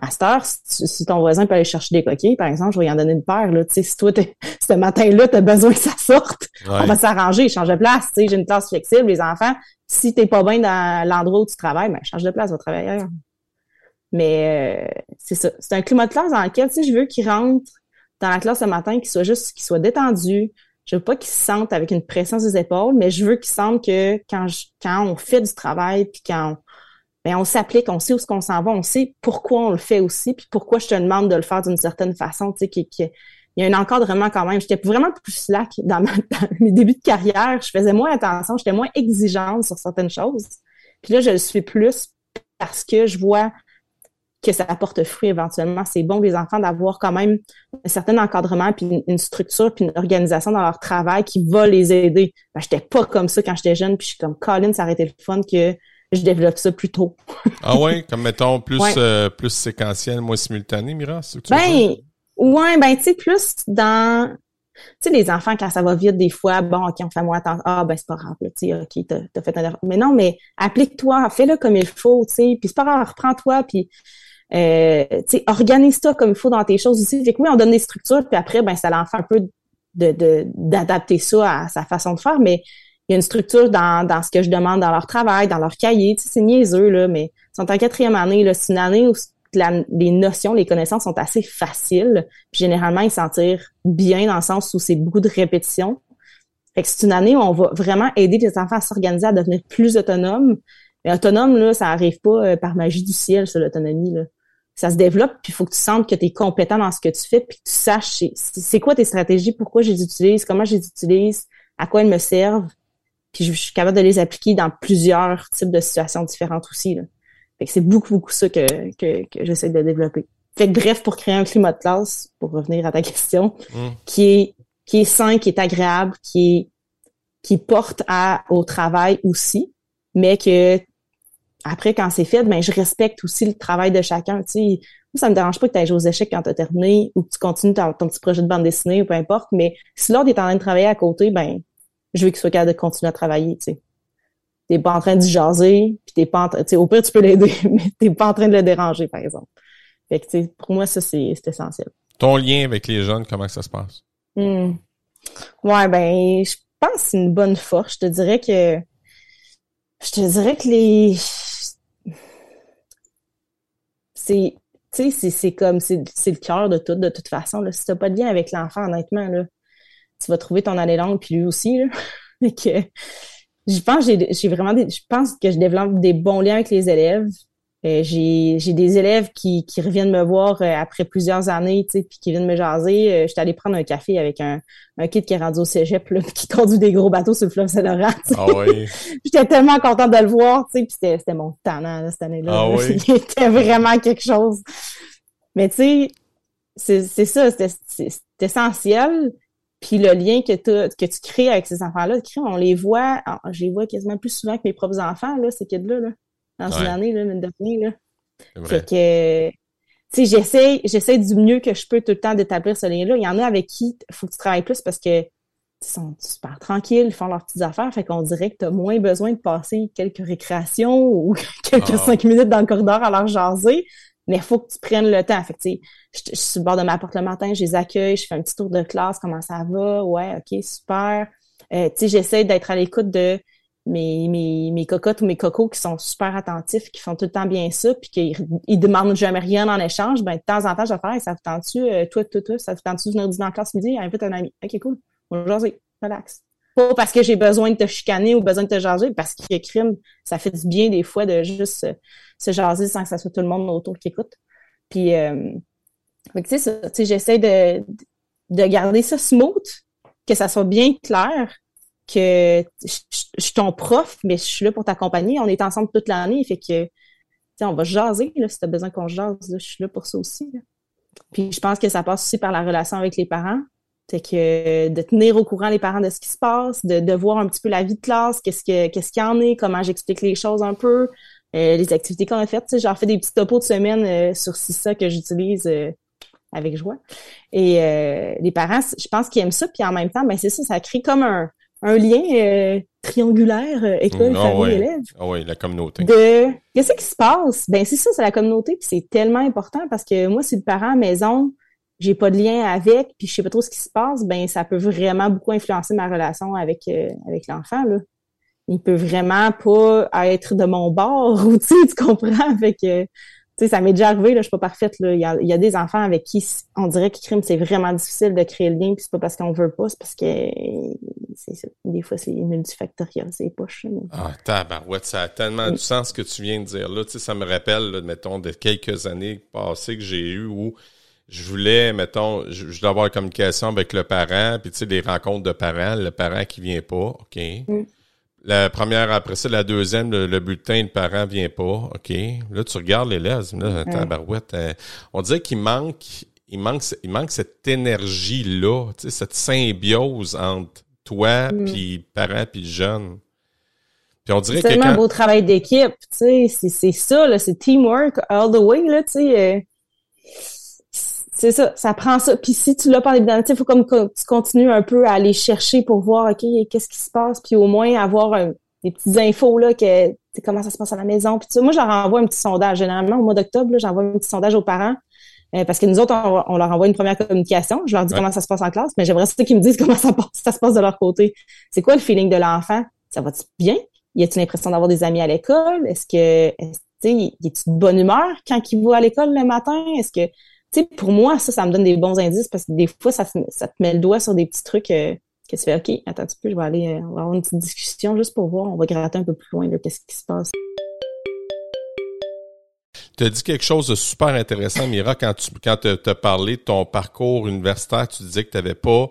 À cette heure, si, ton voisin peut aller chercher des coquilles, par exemple, je vais y en donner une paire. Là, si toi, ce matin-là, tu as besoin que ça sorte, on va s'arranger, change de place. J'ai une classe flexible, les enfants. Si t'es pas bien dans l'endroit où tu travailles, ben, change de place, va travailler ailleurs. Mais euh, c'est ça. C'est un climat de classe dans lequel je veux qu'ils rentrent dans la classe ce matin, qu'ils soient juste, qu'ils soient détendus. Je veux pas qu'ils se sentent avec une pression sur les épaules, mais je veux qu'ils sentent que quand, on fait du travail, puis quand ben on s'applique, on sait où ce qu'on s'en va, on sait pourquoi on le fait aussi, puis pourquoi je te demande de le faire d'une certaine façon, tu sais, qui, il y a un encadrement quand même. J'étais vraiment plus slack dans, ma, mes débuts de carrière. Je faisais moins attention, j'étais moins exigeante sur certaines choses. Puis là, je le suis plus parce que je vois que ça apporte fruit éventuellement. C'est bon les enfants d'avoir quand même un certain encadrement, puis une, structure, puis une organisation dans leur travail qui va les aider. Ben, j'étais pas comme ça quand j'étais jeune, puis je suis comme Colin, ça aurait été le fun que je développe ça plus tôt. ah ouais, comme mettons plus euh, plus séquentiel, moins simultané, Mira, Ben ouais, ben tu sais plus dans tu sais les enfants quand ça va vite des fois, bon OK, on fait moins attention. Ah ben c'est pas grave, tu sais OK, t'as as fait un mais non, mais applique-toi, fais-le comme il faut, tu sais, puis c'est pas grave, reprends-toi puis euh, sais organise-toi comme il faut dans tes choses aussi. Fait que oui, on donne des structures puis après ben ça l'enfant un peu de d'adapter ça à sa façon de faire, mais il y a une structure dans, dans ce que je demande dans leur travail, dans leur cahier. Tu sais, c'est niaiseux, là, mais ils sont en quatrième année. Là, c'est une année où les notions, les connaissances sont assez faciles. Puis généralement, ils s'en tirent bien dans le sens où c'est beaucoup de répétition. Fait que c'est une année où on va vraiment aider les enfants à s'organiser, à devenir plus autonomes. Mais autonome, là, ça arrive pas euh, par magie du ciel, sur l'autonomie. Là. Ça se développe, puis il faut que tu sentes que tu es compétent dans ce que tu fais, puis que tu saches c'est quoi tes stratégies, pourquoi je les utilise, comment je les utilise, à quoi elles me servent puis je, suis capable de les appliquer dans plusieurs types de situations différentes aussi. Là. Fait que c'est beaucoup, beaucoup ça que, que, que j'essaie de développer. Fait que bref, pour créer un climat de classe, pour revenir à ta question, mm. qui est qui est sain, qui est agréable, qui est qui porte à au travail aussi, mais que après quand c'est fait, ben je respecte aussi le travail de chacun. Tu sais, ça me dérange pas que tu ailles jouer aux échecs quand tu as terminé ou que tu continues ton, ton, petit projet de bande dessinée ou peu importe, mais si l'autre est en train de travailler à côté, ben je veux qu'il soit capable de continuer à travailler, tu sais. T'es pas en train de jaser, puis t'es pas en train, tu sais, au pire, tu peux l'aider, mais t'es pas en train de le déranger, par exemple. Fait que, tu sais, pour moi, ça, c'est essentiel. Ton lien avec les jeunes, comment ça se passe? Hmm. Ouais, ben, je pense que c'est une bonne force. Je te dirais que, je te dirais que les, c'est, c'est comme, c'est le cœur de tout, de toute façon. Là. Si t'as pas de lien avec l'enfant, honnêtement, là, tu vas trouver ton année longue, puis lui aussi. Là. que, je pense j'ai vraiment des, je pense que je développe des bons liens avec les élèves. Euh, j'ai des élèves qui, qui reviennent me voir euh, après plusieurs années, tu sais, puis qui viennent me jaser. Euh, J'étais allée prendre un café avec un, un kid qui est rendu au cégep, là, qui conduit des gros bateaux sur le fleuve Saint-Laurent. Ah oui. J'étais tellement contente de le voir, tu sais, puis c'était mon talent cette année-là. Ah oui. C'était vraiment quelque chose. Mais tu sais, c'est ça, c'est essentiel. Puis le lien que, que tu crées avec ces enfants-là, on les voit, je les vois quasiment plus souvent que mes propres enfants, là, ces kids-là, là, dans une année, là, une demi, là. Fait que, tu sais, j'essaie, j'essaie du mieux que je peux tout le temps d'établir ce lien-là. Il y en a avec qui il faut que tu travailles plus parce que ils sont super tranquilles, ils font leurs petites affaires, fait qu'on dirait que tu as moins besoin de passer quelques récréations ou quelques ah. cinq minutes dans le corridor à leur jaser mais il faut que tu prennes le temps. Fait que, je, je, suis au bord de ma porte le matin, je les accueille, je fais un petit tour de classe, comment ça va? Ouais, OK, super. Euh, tu sais, j'essaie d'être à l'écoute de mes, mes, mes cocottes ou mes cocos qui sont super attentifs, qui font tout le temps bien ça, puis qu'ils ils demandent jamais rien en échange. Ben, de temps en temps, je vais faire, ça vous tente-tu, euh, toi, toi, toi, ça vous tente-tu de venir dîner en classe midi? Invite un ami. OK, cool. Bonjour, relax. Pas parce que j'ai besoin de te chicaner ou besoin de te jaser, parce que crime, ça fait du bien des fois de juste se jaser sans que ça soit tout le monde autour qui écoute. Puis, euh, tu sais, j'essaie de, de garder ça smooth, que ça soit bien clair, que je, suis ton prof, mais je suis là pour t'accompagner. On est ensemble toute l'année, fait que, tu sais, on va jaser, là, si t'as besoin qu'on jase, je suis là pour ça aussi. Puis, je pense que ça passe aussi par la relation avec les parents. C'est que de tenir au courant les parents de ce qui se passe, de, de voir un petit peu la vie de classe, qu'est-ce que qu'est-ce qu'il y en est, comment j'explique les choses un peu, euh, les activités qu'on a faites. J'en fais des petits topos de semaine euh, sur ça que j'utilise euh, avec joie. Et les parents, je pense qu'ils aiment ça, puis en même temps, ben c'est ça, ça crée comme un, un lien triangulaire école, oh, famille, élève. Ah oui, la communauté. De qu'est-ce qui se passe? Ben c'est ça, c'est la communauté, puis c'est tellement important parce que moi, si le parent à maison, j'ai pas de lien avec, puis je sais pas trop ce qui se passe, ben ça peut vraiment beaucoup influencer ma relation avec avec l'enfant là il peut vraiment pas être de mon bord ou tu comprends? Avec tu sais ça m'est déjà arrivé là je suis pas parfaite là il y a, il y a des enfants avec qui on dirait que crime c'est vraiment difficile de créer le lien puis c'est pas parce qu'on veut pas c'est parce que c'est des fois c'est multifactoriel c'est poche ah tabarouette ça a tellement du sens ce que tu viens de dire là tu sais ça me rappelle là, mettons de quelques années passées que j'ai eu où je voulais, mettons, je, je dois avoir la communication avec le parent, puis tu sais, des rencontres de parents, le parent qui vient pas, OK? Mm. La première, après ça, la deuxième, le, bulletin de parents vient pas. OK. Là, tu regardes l'élève, là, tabarouette. Euh, on dirait qu'il manque, il manque, il manque cette énergie-là, tu sais, cette symbiose entre toi, mm. puis parents, puis jeunes. Puis on dirait c'est tellement un beau travail d'équipe, tu sais, c'est ça, là, c'est teamwork all the way, là, tu sais. Euh, c'est ça, ça prend ça. Puis si tu l'as pas évidemment, il faut comme que tu continues un peu à aller chercher pour voir, OK, qu'est-ce qui se passe, puis au moins avoir des petites infos, là, que comment ça se passe à la maison. Puis moi, j'en renvoie un petit sondage. Généralement, au mois d'octobre, j'envoie un petit sondage aux parents. Euh, parce que nous autres, on, leur envoie une première communication. Je leur dis comment ça se passe en classe, mais j'aimerais ça qu'ils me disent comment ça, ça se passe de leur côté. C'est quoi le feeling de l'enfant? Ça va bien? Y a-t-il l'impression d'avoir des amis à l'école? Est-ce que, est, il est de bonne humeur quand il va à l'école le matin? Est-ce que sais, pour moi, ça, ça me donne des bons indices parce que des fois, ça, ça te met le doigt sur des petits trucs euh, que tu fais, OK, attends un petit peu, je vais aller, euh, on va avoir une petite discussion juste pour voir, on va gratter un peu plus loin, qu'est-ce qui se passe. Tu as dit quelque chose de super intéressant, Mira, quand tu quand as parlé de ton parcours universitaire, tu disais que tu n'avais pas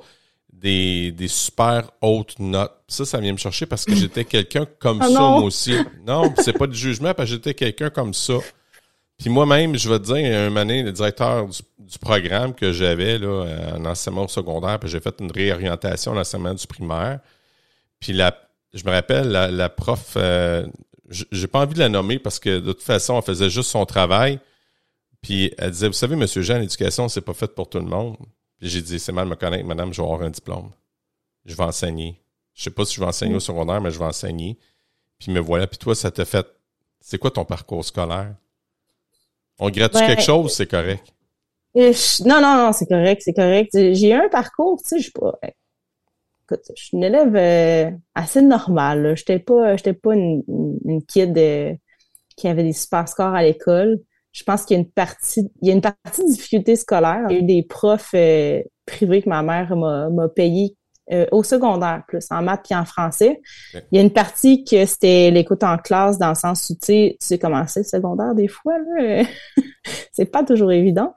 des, des super hautes notes. Ça, ça vient me chercher parce que j'étais quelqu'un comme ah ça, moi aussi. Non, c'est pas du jugement, parce que j'étais quelqu'un comme ça. Puis moi-même, je vais te dire, un année, le directeur du, programme que j'avais là, en enseignement secondaire, puis j'ai fait une réorientation en enseignement du primaire. Puis la, je me rappelle, la, prof, euh, j'ai pas envie de la nommer parce que de toute façon, elle faisait juste son travail. Puis elle disait, vous savez, Monsieur Jean, l'éducation, c'est pas fait pour tout le monde. Puis j'ai dit, c'est mal de me connaître, madame, je vais avoir un diplôme. Je vais enseigner. Je sais pas si je vais enseigner au secondaire, mais je vais enseigner. Puis me voilà. Puis toi, ça t'a fait. C'est quoi ton parcours scolaire? On gratte quelque ben, chose, c'est correct. non, non, non, c'est correct, c'est correct. J'ai eu un parcours, tu sais, je suis pas. Écoute, je suis une élève euh, assez normale. J'étais pas, j'étais pas une, une kid euh, qui avait des super scores à l'école. je pense qu'il y a une partie, il y a une partie de difficulté scolaire. Il y a eu des profs euh, privés que ma mère m'a payé euh, au secondaire, plus en maths puis en français. Il y a une partie que c'était l'écoute en classe dans le sens où, tu sais, tu sais comment c'est le secondaire des fois, là. c'est pas toujours évident.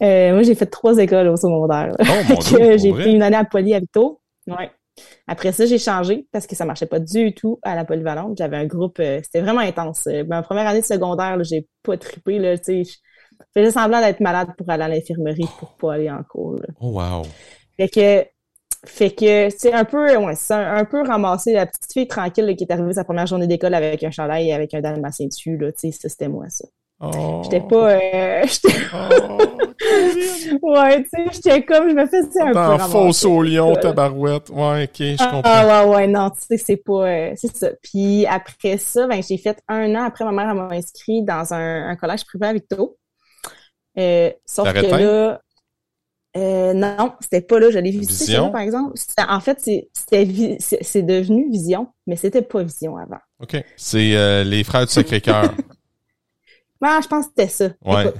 Euh, moi, j'ai fait trois écoles au secondaire. Oh, j'ai pris une année à Poly à Vito. Ouais. Après ça, j'ai changé parce que ça marchait pas du tout à la polyvalente. J'avais un groupe, euh, c'était vraiment intense. ma première année de secondaire, j'ai pas trippé, là, tu sais. Je faisais semblant d'être malade pour aller à l'infirmerie pour pas aller en cours. Oh wow! Fait que fait que c'est un peu, ouais, c'est un, peu ramassé la petite fille tranquille qui est arrivée sa première journée d'école avec un chandail et avec un dalmatien dessus, là, tu sais, ça c'était moi, ça. Oh. J'étais pas, euh, j'étais... Oh, ouais, tu sais, j'étais comme, je me faisais un peu En fausse au lion, tabarouette. Ouais, ok, je comprends. Ah, ouais, ouais, non, tu sais, c'est pas, euh, c'est ça. Puis après ça, ben, j'ai fait un an après, ma mère m'a inscrit dans un, un collège privé à Victo. Euh, sauf que là, euh, non, c'était pas là. Je l'ai visité, par exemple. En fait, c'est devenu Vision, mais c'était pas Vision avant. OK. C'est euh, les frères du Sacré-Cœur. ah, je pense que c'était ça. Ouais.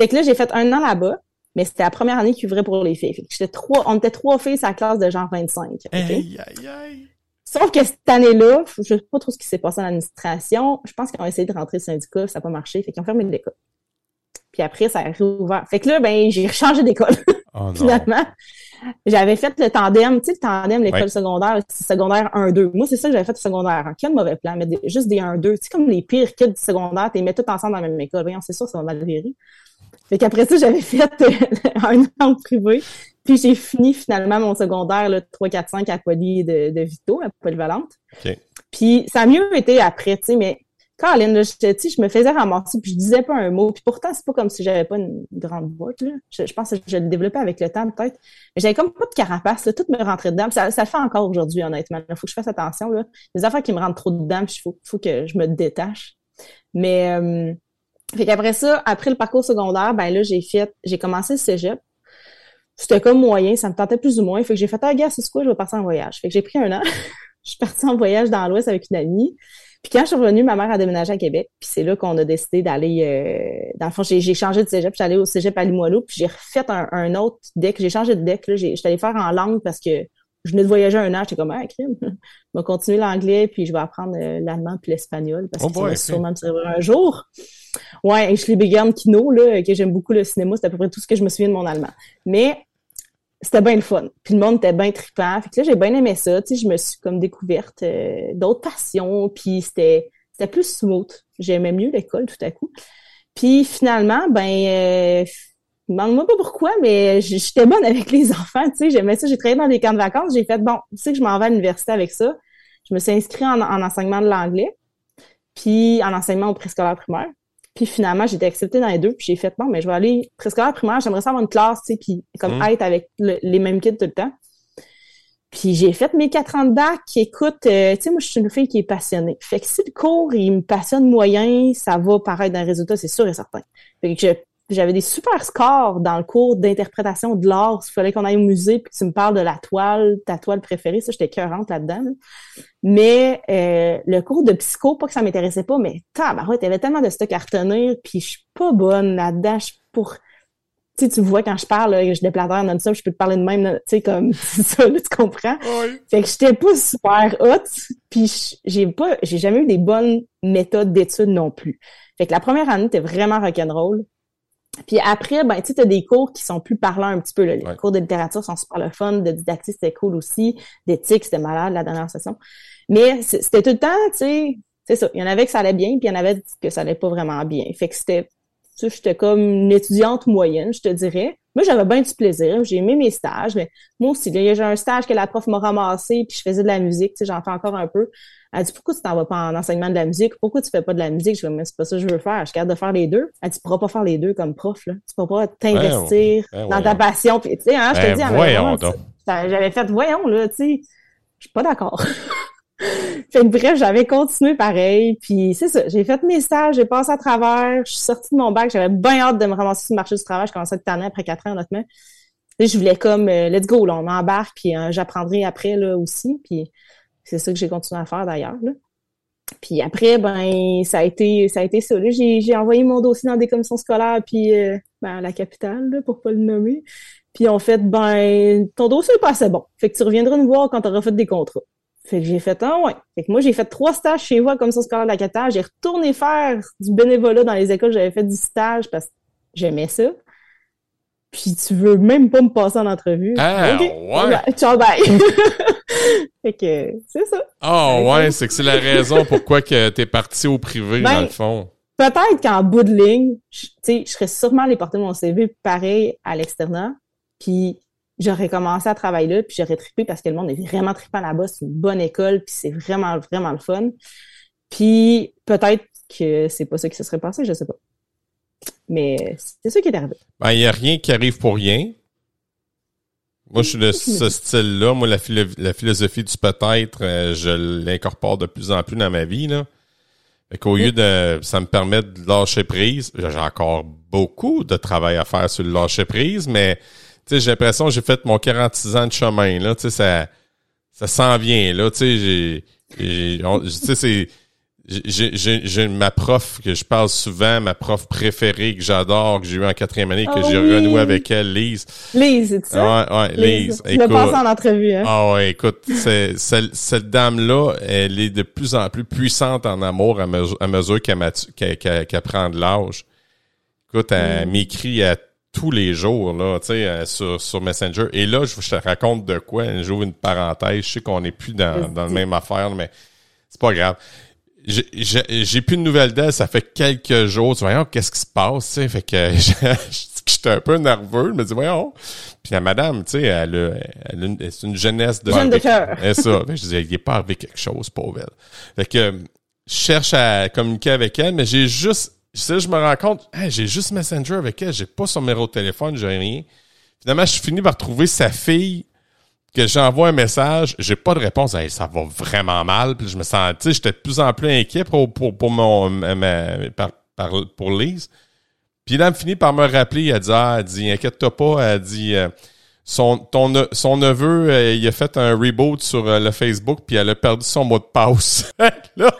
fait que là, j'ai fait un an là-bas, mais c'était la première année qui ouvrait pour les filles. Fait que j'étais trois, on était trois filles sa classe de genre 25. Aïe, aïe, aïe. Sauf que cette année-là, je sais pas trop ce qui s'est passé en administration. Je pense qu'ils ont essayé de rentrer le syndicat, ça n'a pas marché. Fait qu'ils ont fermé l'école. Puis après, ça a réouvert. Fait que là, ben, j'ai changé d'école. Oh, finalement. J'avais fait le tandem, tu sais, le tandem, l'école secondaire, secondaire 1-2. Moi, c'est ça que j'avais fait au secondaire. Hein. Quel mauvais plan, mais juste des 1-2. Tu sais, comme les pires kids du secondaire, tu les mets tous ensemble dans la même école. Voyons, c'est sûr, ça va mal virer. Fait qu'après ça, j'avais fait un an privé. Puis j'ai fini finalement mon secondaire, le 3, 4, 5 à Poly de, de Vito, à Polyvalente. Okay. Puis ça a mieux été après, tu sais, mais Caroline, là, je, je me faisais ramasser, puis je disais pas un mot. Puis pourtant, c'est pas comme si j'avais pas une grande boîte. Là. Je, pense que je le développais avec le temps, peut-être. Mais j'avais comme pas de carapace. Là. Tout me rentrait dedans. Ça, le fait encore aujourd'hui, honnêtement. Il faut que je fasse attention. Là. Les affaires qui me rentrent trop dedans, il faut, faut que je me détache. Mais euh, fait qu'après ça, après le parcours secondaire, ben là, j'ai fait, j'ai commencé le cégep. C'était comme moyen, ça me tentait plus ou moins. Fait que j'ai fait, ah, gars, c'est quoi, je vais partir en voyage. Fait que j'ai pris un an. je suis partie en voyage dans l'Ouest avec une amie. Puis quand je suis revenue, ma mère a déménagé à Québec. Puis c'est là qu'on a décidé d'aller... Euh, dans le fond, j'ai changé de cégep. Suis allée au cégep à Limoilou. Puis j'ai refait un, autre deck. J'ai changé de deck. J'étais allée faire en langue parce que je venais de voyager un an. J'étais comme, ah, crime. je vais continuer l'anglais. Puis je vais apprendre euh, l'allemand puis l'espagnol parce oh que ça va sûrement me servir un jour. Ouais, je Begern Kino, là, que j'aime beaucoup le cinéma. C'est à peu près tout ce que je me souviens de mon allemand. Mais c'était bien le fun. Puis le monde était bien trippant. Fait que là, j'ai bien aimé ça. Tu sais, je me suis comme découverte euh, d'autres passions. Puis c'était, c'était plus smooth. J'aimais mieux l'école tout à coup. Puis finalement, ben, euh, demande-moi pas pourquoi, mais j'étais bonne avec les enfants. Tu sais, j'aimais ça. J'ai travaillé dans des camps de vacances. J'ai fait, bon, tu sais que je m'en vais à l'université avec ça. Je me suis inscrite en, en enseignement de l'anglais. Puis en enseignement au préscolaire primaire. Puis finalement, j'ai été acceptée dans les deux, puis j'ai fait, bon, mais je vais aller presque à primaire, j'aimerais ça avoir une classe, tu sais, puis comme mmh. être avec les mêmes kids tout le temps. Puis j'ai fait mes quatre ans de bac. Écoute, euh, tu sais, moi, je suis une fille qui est passionnée. Fait que si le cours, il me passionne moyen, ça va paraître dans le résultat, c'est sûr et certain. Fait que je j'avais des super scores dans le cours d'interprétation de l'art. Il fallait qu'on aille au musée puis que tu me parles de la toile, ta toile préférée. Ça, j'étais cœurante là-dedans. Mais euh, le cours de psycho, pas que ça m'intéressait pas, mais tabarouette, il y avait tellement de stock à retenir, puis je suis pas bonne là-dedans. pour... Tu sais, tu vois, quand je parle, là, je déplatère non-stop, je peux te parler de même, tu sais, comme ça, tu comprends? Fait que j'étais pas super haute, puis j'ai pas, j'ai jamais eu des bonnes méthodes d'études non plus. Fait que la première année, était vraiment rock'n'roll. Puis après, ben, tu as des cours qui sont plus parlants un petit peu. Là. Les cours de littérature sont super le fun, de didactique, c'était cool aussi, d'éthique, c'était malade la dernière session. Mais c'était tout le temps, tu sais, c'est ça. Il y en avait que ça allait bien, puis il y en avait que ça allait pas vraiment bien. Fait que c'était, tu sais, j'étais comme une étudiante moyenne, je te dirais. Moi, j'avais bien du plaisir. J'ai aimé mes stages, mais moi aussi, j'ai un stage que la prof m'a ramassé, puis je faisais de la musique, tu sais, j'en fais encore un peu. Elle dit, pourquoi tu t'en vas pas en enseignement de la musique? Pourquoi tu fais pas de la musique? Je dis, mais c'est pas ça que je veux faire. Je suis capable de faire les deux. Elle dit, tu pourras pas faire les deux comme prof, là. Tu pourras pas t'investir ben dans ta passion. Puis, tu sais, hein, je te ben dis, à j'avais fait, voyons, là, tu sais, je suis pas d'accord. fait que bref, j'avais continué pareil. Puis c'est ça, j'ai fait mes stages, j'ai passé à travers, je suis sortie de mon bac, j'avais bien hâte de me ramasser sur le marché du travail. Je commençais cette année après quatre ans, honnêtement. je voulais comme, euh, let's go, là, on m'embarque, puis euh, j'apprendrai après, là, aussi. Puis c'est ça que j'ai continué à faire d'ailleurs. Puis après, ben, ça a été ça a été ça. J'ai envoyé mon dossier dans des commissions scolaires, puis euh, ben, à la capitale, là, pour pas le nommer. Puis en fait, ben, ton dossier est pas assez bon. Fait que tu reviendras nous voir quand tu auras fait des contrats. Fait que j'ai fait un, ouais. Fait que moi, j'ai fait trois stages chez vous comme ça, scolaire de la capitale. J'ai retourné faire du bénévolat dans les écoles. J'avais fait du stage parce que j'aimais ça. Puis tu veux même pas me passer en entrevue. Ah, ouais. Ciao, bye. fait que, c'est ça. Ah, oh, ouais, c'est que c'est la raison pourquoi que t'es parti au privé, dans Ben, le fond. Peut-être qu'en bout de ligne, tu sais, je serais sûrement allé porter mon CV pareil à l'externat. Puis j'aurais commencé à travailler là, puis j'aurais trippé parce que le monde est vraiment trippant là-bas. C'est une bonne école, puis c'est vraiment, vraiment le fun. Puis peut-être que c'est pas ça qui se serait passé, je sais pas. Mais c'est ça qui est arrivé. Ben, il n'y a rien qui arrive pour rien. Moi, je suis de ce style-là. Moi, la, philo- la philosophie du peut-être, euh, je l'incorpore de plus en plus dans ma vie. Là. Fait qu'au lieu de... Ça me permet de lâcher prise. J'ai encore beaucoup de travail à faire sur le lâcher prise, mais j'ai l'impression que j'ai fait mon 46 ans de chemin. Là, ça, ça s'en vient. Là, j'ai... c'est... J'ai, ma prof que je parle souvent, ma prof préférée que j'adore, que j'ai eu en quatrième année, que Oh j'ai oui. renoué avec elle, Lise. Lise, c'est ça? Ouais, ouais, Lise. Je le passe en entrevue, hein? Ah ouais, écoute, c'est- cette dame-là, elle est de plus en plus puissante en amour à, mesure- à mesure qu'elle prend de l'âge. Écoute, elle Mm. m'écrit à tous les jours, là, tu sais, euh, sur, sur Messenger. Et là, je je te raconte de quoi. J'ouvre une parenthèse. Je sais qu'on n'est plus dans, dans la même affaire, mais c'est pas grave. J'ai- plus de nouvelles d'elle, ça fait quelques jours. Tu vois, qu'est-ce qui se passe, tu sais? Fait que j'étais un peu nerveux. Je me dis, voyons. Puis la madame, tu sais, elle, a- elle c'est une jeunesse de... Jeune de cœur. C'est ça. Je disais, il est pas arrivé quelque chose, pauvre elle. Fait que je cherche à communiquer avec elle, mais j'ai juste... Tu sais, je me rends compte, hey, j'ai juste Messenger avec elle, j'ai pas son numéro de téléphone, j'ai rien. Finalement, je finis par trouver sa fille que j'envoie un message, j'ai pas de réponse. Hey, ça va vraiment mal. Puis je me sens, tu sais, j'étais de plus en plus inquiet pour, pour, pour mon, ma- par, par- pour Lise. Puis là, elle finit par me rappeler. Elle dit, ah, elle dit, inquiète-toi pas. Elle dit, euh, son, ton, son neveu, euh, il a fait un reboot sur euh, le Facebook, puis elle a perdu son mot de passe. là,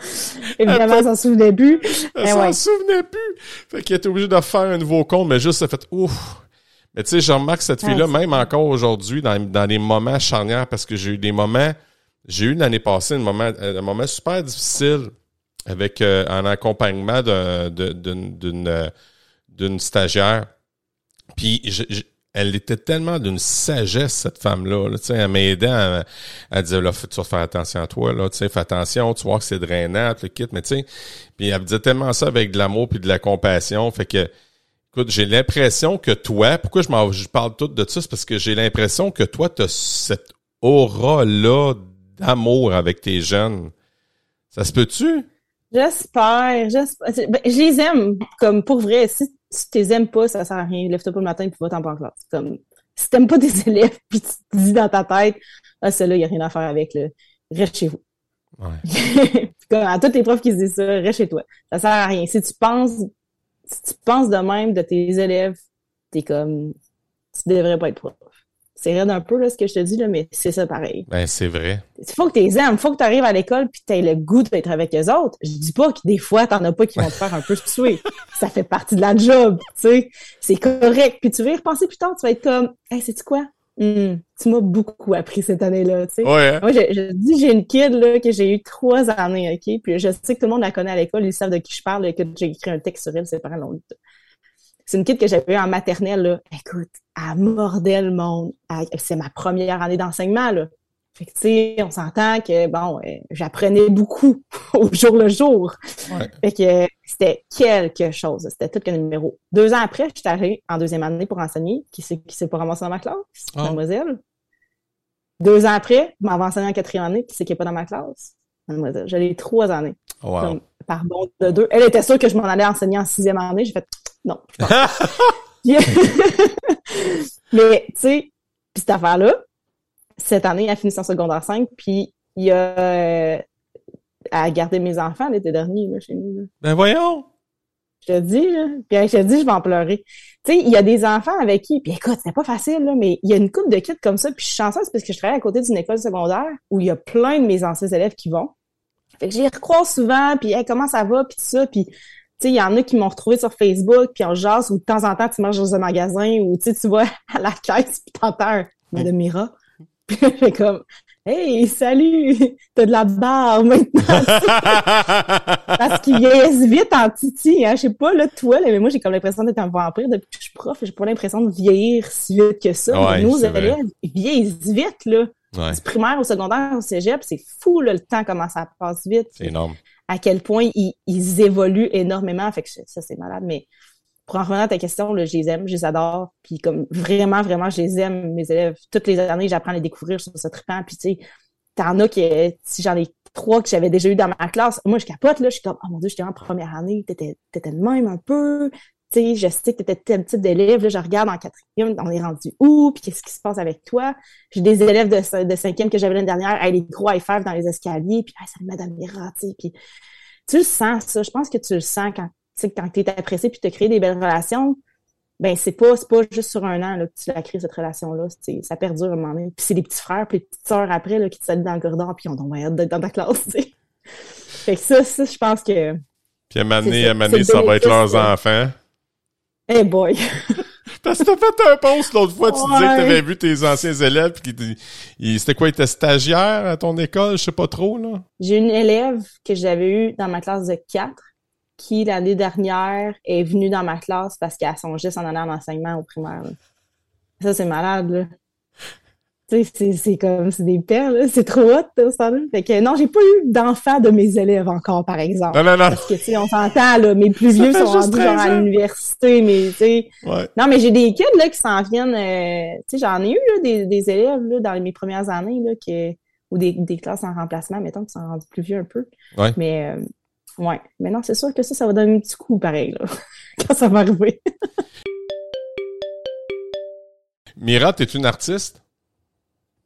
Évidemment, elle s'en souvenait plus. elle Eh s'en ouais. souvenait plus. Fait qu'elle était obligée de faire un nouveau compte, mais juste, ça fait ouf. Tu sais, je remarque cette fille-là, même encore aujourd'hui, dans, dans des moments charnières, parce que j'ai eu des moments, j'ai eu l'année passée un moment, un moment super difficile avec euh, un accompagnement d'une d'une euh, d'une stagiaire. Puis je- je- elle était tellement d'une sagesse, cette femme-là. là. Tu sais, elle m'aidait à, à dire, là, faut- tu vas faire attention à toi, là, tu sais, fais attention, tu vois que c'est drainant, le kit, mais tu sais, puis elle me disait tellement ça avec de l'amour puis de la compassion, fait que, écoute, j'ai l'impression que toi, pourquoi je, m'en, je parle tout de ça, c'est parce que j'ai l'impression que toi, tu as cette aura-là d'amour avec tes jeunes. Ça se peut-tu? J'espère, j'espère. Ben, je les aime, comme pour vrai. Si, si tu les aimes pas, ça sert à rien. Lève-toi pas le matin et va-t'en pas en classe. Comme, si t'aimes pas tes élèves puis tu te dis dans ta tête, ah, celle-là, il y a rien à faire avec, là. Reste chez vous. Ouais. Comme à tous les profs qui se disent ça, reste chez toi. Ça sert à rien. Si tu penses, si tu penses de même de tes élèves, t'es comme, tu devrais pas être prof. C'est raide un peu, là, ce que je te dis, là, mais c'est ça pareil. Ben, c'est vrai. Il faut que tu les aimes, faut que tu arrives à l'école puis tu aies le goût d'être avec les autres. Je dis pas que des fois, t'en as pas qui vont te faire un peu tuer. Ça fait partie de la job, tu sais. C'est correct. Puis tu vas y repenser plus tard, tu vas être comme, hey, sais-tu quoi? Hmm, tu m'as beaucoup appris cette année-là, tu sais. Ouais, hein? Moi, je, je dis, j'ai une kid, là, que j'ai eu trois années, OK? Puis je sais que tout le monde la connaît à l'école, ils savent de qui je parle, et que j'ai écrit un texte sur elle, ses parents l'ont. C'est une kid que j'avais eu en maternelle, là. Écoute, elle mordait le monde. C'est ma première année d'enseignement, là. Fait que, tu sais, on s'entend que, bon, euh, j'apprenais beaucoup au jour le jour. Ouais. Fait que euh, c'était quelque chose. C'était tout qu'un numéro. Deux ans après, j'étais arrivée en deuxième année pour enseigner. Qui s'est qui s'est pas ramassé dans ma classe? Ah. Mademoiselle. Deux ans après, je m'en vais enseigner en quatrième année, qui c'est qui est pas dans ma classe? Mademoiselle. J'allais trois années. Wow. Comme, par bond de deux. Elle était sûre que je m'en allais enseigner en sixième année. J'ai fait, non. je pense pas. Puis- Mais, tu sais, puis cette affaire-là, cette année, elle a fini son secondaire 5, puis il y a... euh, elle a gardé mes enfants l'été dernier, là, chez nous. là. Ben, voyons. Je te dis, là. Puis je te dis, je vais en pleurer. Tu sais, il y a des enfants avec qui, puis écoute, c'est pas facile, là, mais il y a une couple de kids comme ça, puis je suis chanceuse parce que je travaille à côté d'une école secondaire où il y a plein de mes anciens élèves qui vont. Fait que j'y recroise souvent, puis hey, comment ça va, puis ça, puis tu sais, il y en a qui m'ont retrouvé sur Facebook, puis on jase, ou de temps en temps, tu marches dans un magasin, ou tu vois à la caisse, puis t'entends un de Mira. Puis comme, Hey, salut! T'as de la barre maintenant! Parce qu'il vieillissent vite en titi, hein. Je sais pas, là, toi, là, mais moi, j'ai comme l'impression d'être un vampire depuis que je suis prof. J'ai pas l'impression de vieillir si vite que ça. Ouais, nos élèves, ils vieillissent vite, là. Ouais, Du primaire au secondaire, au cégep, c'est fou, là, le temps, comment ça passe vite. c'est énorme. À quel point ils, ils évoluent énormément. Fait que ça, c'est malade. Mais pour en revenir à ta question, là, je les aime, je les adore. Puis comme vraiment, vraiment, je les aime, mes élèves. Toutes les années, j'apprends à les découvrir sur ce trippant. Puis tu sais, t'en as qui, si j'en ai trois que j'avais déjà eu dans ma classe, moi je capote, là, je suis comme, oh mon dieu, j'étais en première année, t'étais, t'étais le même un peu. Tu sais, je sais que t'étais tel type d'élève, là, je regarde en quatrième, on est rendu où, puis qu'est-ce qui se passe avec toi? J'ai des élèves de, de cinquième que j'avais l'année dernière, hey, les gros high five dans les escaliers, puis hey, salut Madame Mira, tu sais, puis tu le sens, ça. Je pense que tu le sens quand sais, quand tu es apprécié puis tu as créé des belles relations, ben c'est pas pas juste sur un an là, que tu as créé cette relation-là. Ça perdure un moment donné. Puis c'est les petits frères puis les petites sœurs après là, qui te saluent dans le corridor puis on donc hâte d'être dans ta classe. tu sais. Fait que ça, ça, je pense que. Puis à ça, à ça va être leurs enfants. Hey boy! Parce que t'as fait un post l'autre fois, tu disais que t'avais vu tes anciens élèves, puis c'était quoi, ils étaient stagiaires à ton école, je sais pas trop, là? J'ai une élève que j'avais eue dans ma classe de 4 qui, l'année dernière, est venue dans ma classe parce qu'elle songeait s'en aller en enseignement au primaire. là. Ça, c'est malade, là. Tu sais, c'est- comme, c'est des perles, là. C'est trop hot, ça, là. Fait que, non, j'ai pas eu d'enfants de mes élèves encore, par exemple. Non, non, non. Parce que, tu sais, on s'entend, là, mes plus Ça vieux sont rendus genre 13 à l'université, mais, tu sais, Ouais. non, mais j'ai des kids, là, qui s'en viennent, euh, tu sais, j'en ai eu, là, des, des élèves, là, dans mes premières années, là, qui, ou des, des classes en remplacement, mettons, qui sont rendus plus vieux un peu. Ouais. Mais, euh, ouais. Mais non, c'est sûr que ça, ça va donner un petit coup, pareil, là, quand ça va arriver. Mira, t'es une artiste?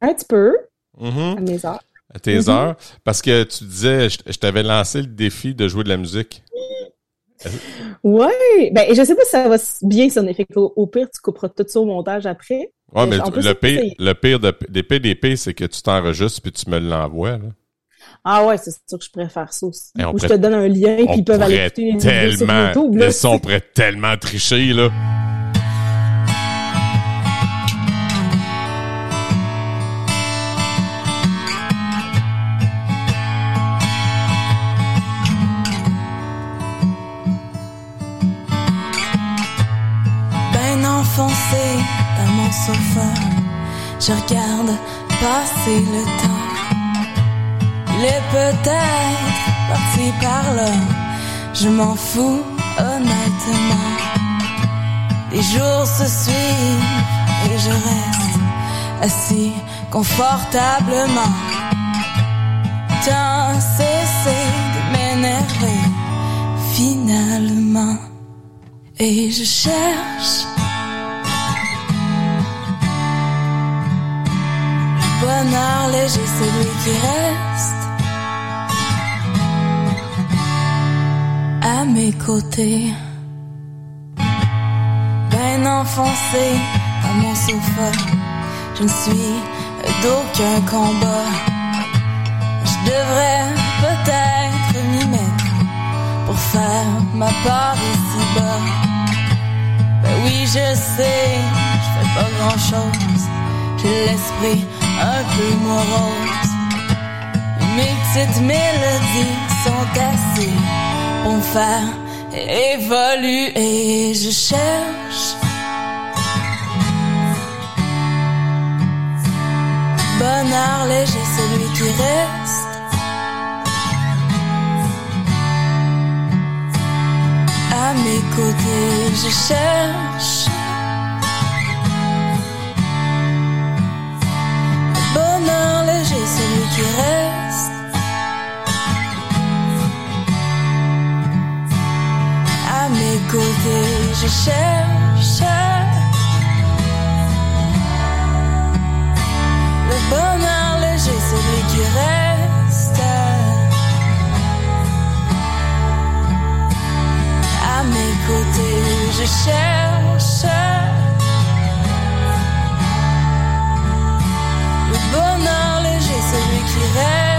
Un petit peu, Mhm. à mes heures. À tes Mhm. heures. Parce que tu disais, je, je t'avais lancé le défi de jouer de la musique. Ouais! Ben, je sais pas si ça va bien sonner. Fait au pire, tu couperas tout ça au montage après. Ouais, Mais le pire, le pire de- des PDP, c'est que tu t'enregistres puis tu me l'envoies, là. Ah ouais, c'est sûr que je préfère ça aussi. Ou je te donne un lien, puis ils peuvent aller écouter vidéos sur tellement, YouTube, là. le son pourrait tellement tricher, là. ben enfoncé dans mon sofa. Je regarde passer le temps. Est peut-être parti par là. Je m'en fous honnêtement. Les jours se suivent et je reste assis confortablement. Tant cessé de m'énerver finalement. Et je cherche le bonheur léger, celui qui reste à mes côtés. Ben enfoncé dans mon sofa, je ne suis d'aucun combat. Je devrais peut-être m'y mettre pour faire ma part ici-bas. Ben oui, je sais, je fais pas grand-chose. J'ai l'esprit un peu morose. Mes petites mélodies sont assez me faire évoluer. Et je cherche bonheur léger, celui qui reste. À mes côtés, je cherche bonheur léger, celui qui reste. Côtés, je cherche le bonheur léger, celui qui reste. À mes côtés, je cherche le bonheur léger, celui qui reste.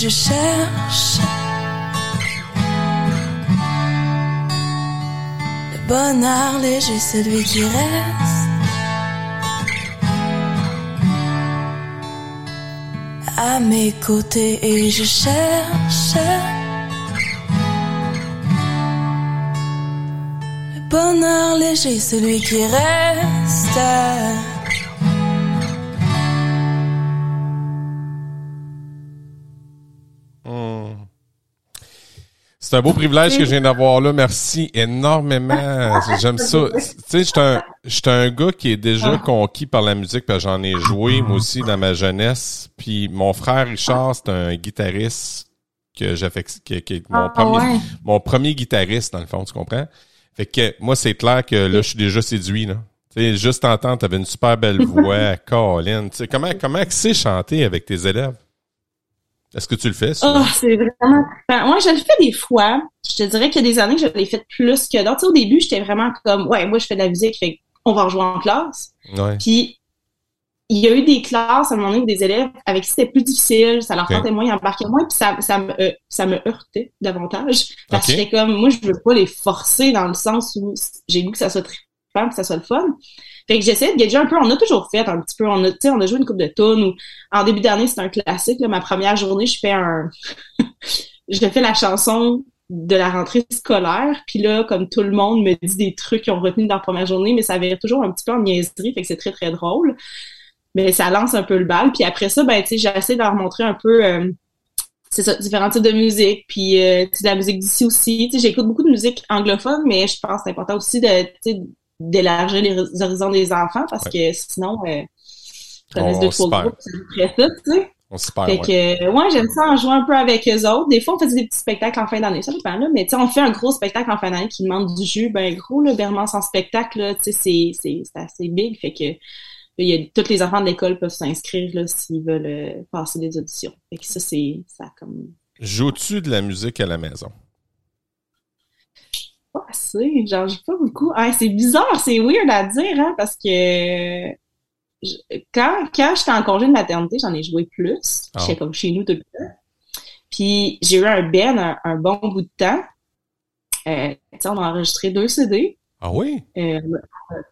Je cherche le bonheur léger, celui qui reste. À mes côtés et je cherche le bonheur léger, celui qui reste. C'est un beau privilège que je viens d'avoir là. Merci énormément. J'aime ça. Tu sais, j'étais un, j'étais un gars qui est déjà conquis par la musique, parce que j'en ai joué, moi aussi, dans ma jeunesse. Puis mon frère Richard, c'est un guitariste que j'affectionne, qui, qui est mon, Ah, premier, ouais. mon premier guitariste, dans le fond, tu comprends? Fait que moi, c'est clair que là, je suis déjà séduit, là. Tu sais, juste entendre, t'avais une super belle voix, Colin. Tu sais, comment, comment tu sais chanter avec tes élèves? Est-ce que tu le fais, ça? Oh, c'est vraiment. Ben, moi, je le fais des fois. Je te dirais qu'il y a des années que je l'ai fait plus que d'autres. Tu sais, au début, j'étais vraiment comme, ouais, moi, je fais de la musique, fait on va en jouer en classe. Ouais. Puis, il y a eu des classes à un moment donné où des élèves avec qui c'était plus difficile, ça leur tentait moins, ils embarquaient moins, puis ça, ça, me, euh, ça me heurtait davantage. Parce que j'étais comme, moi, je veux pas les forcer dans le sens où j'ai goût que ça soit trippant, que ça soit le fun. Fait que j'essaie de gager un peu, on a toujours fait un petit peu, on a, on a joué une coupe de tonnes ou en début d'année, c'est un classique, là, ma première journée, je fais un, je fais la chanson de la rentrée scolaire, puis là, comme tout le monde me dit des trucs qu'ils ont retenu dans la première journée, mais ça avait toujours un petit peu en niaiserie, fait que c'est très, très drôle. Mais ça lance un peu le bal. Puis après ça, ben, tu sais, j'essaie de leur montrer un peu, euh, c'est ça, différents types de musique, puis euh, de la musique d'ici aussi. J'écoute beaucoup de musique anglophone, mais je pense que c'est important aussi de, d'élargir les horizons des enfants, parce que sinon, euh, ils connaissent On deux, trois groupes, ferait ça, tu sais. On se perd, Fait que, ouais, j'aime ça en jouer un peu avec eux autres. Des fois, on fait des petits spectacles en fin d'année, ça dépend, là. Mais, tu sais, on fait un gros spectacle en fin d'année qui demande du jus, ben, gros, là, Bermance en spectacle, là, tu sais, c'est, c'est, c'est assez big. Fait que, il y a, tous les enfants de l'école peuvent s'inscrire, là, s'ils veulent euh, passer des auditions. Fait que ça, c'est, ça, comme, Joues-tu de la musique à la maison? Pas assez. Genre, j'ai pas beaucoup. Ah, c'est bizarre, c'est weird à dire, hein, parce que je- quand, quand j'étais en congé de maternité, j'en ai joué plus. Ah. J'étais comme chez nous tout le temps. Puis j'ai eu un Ben un, un bon bout de temps. Euh, tu sais, on a enregistré deux CD. Ah oui? Euh,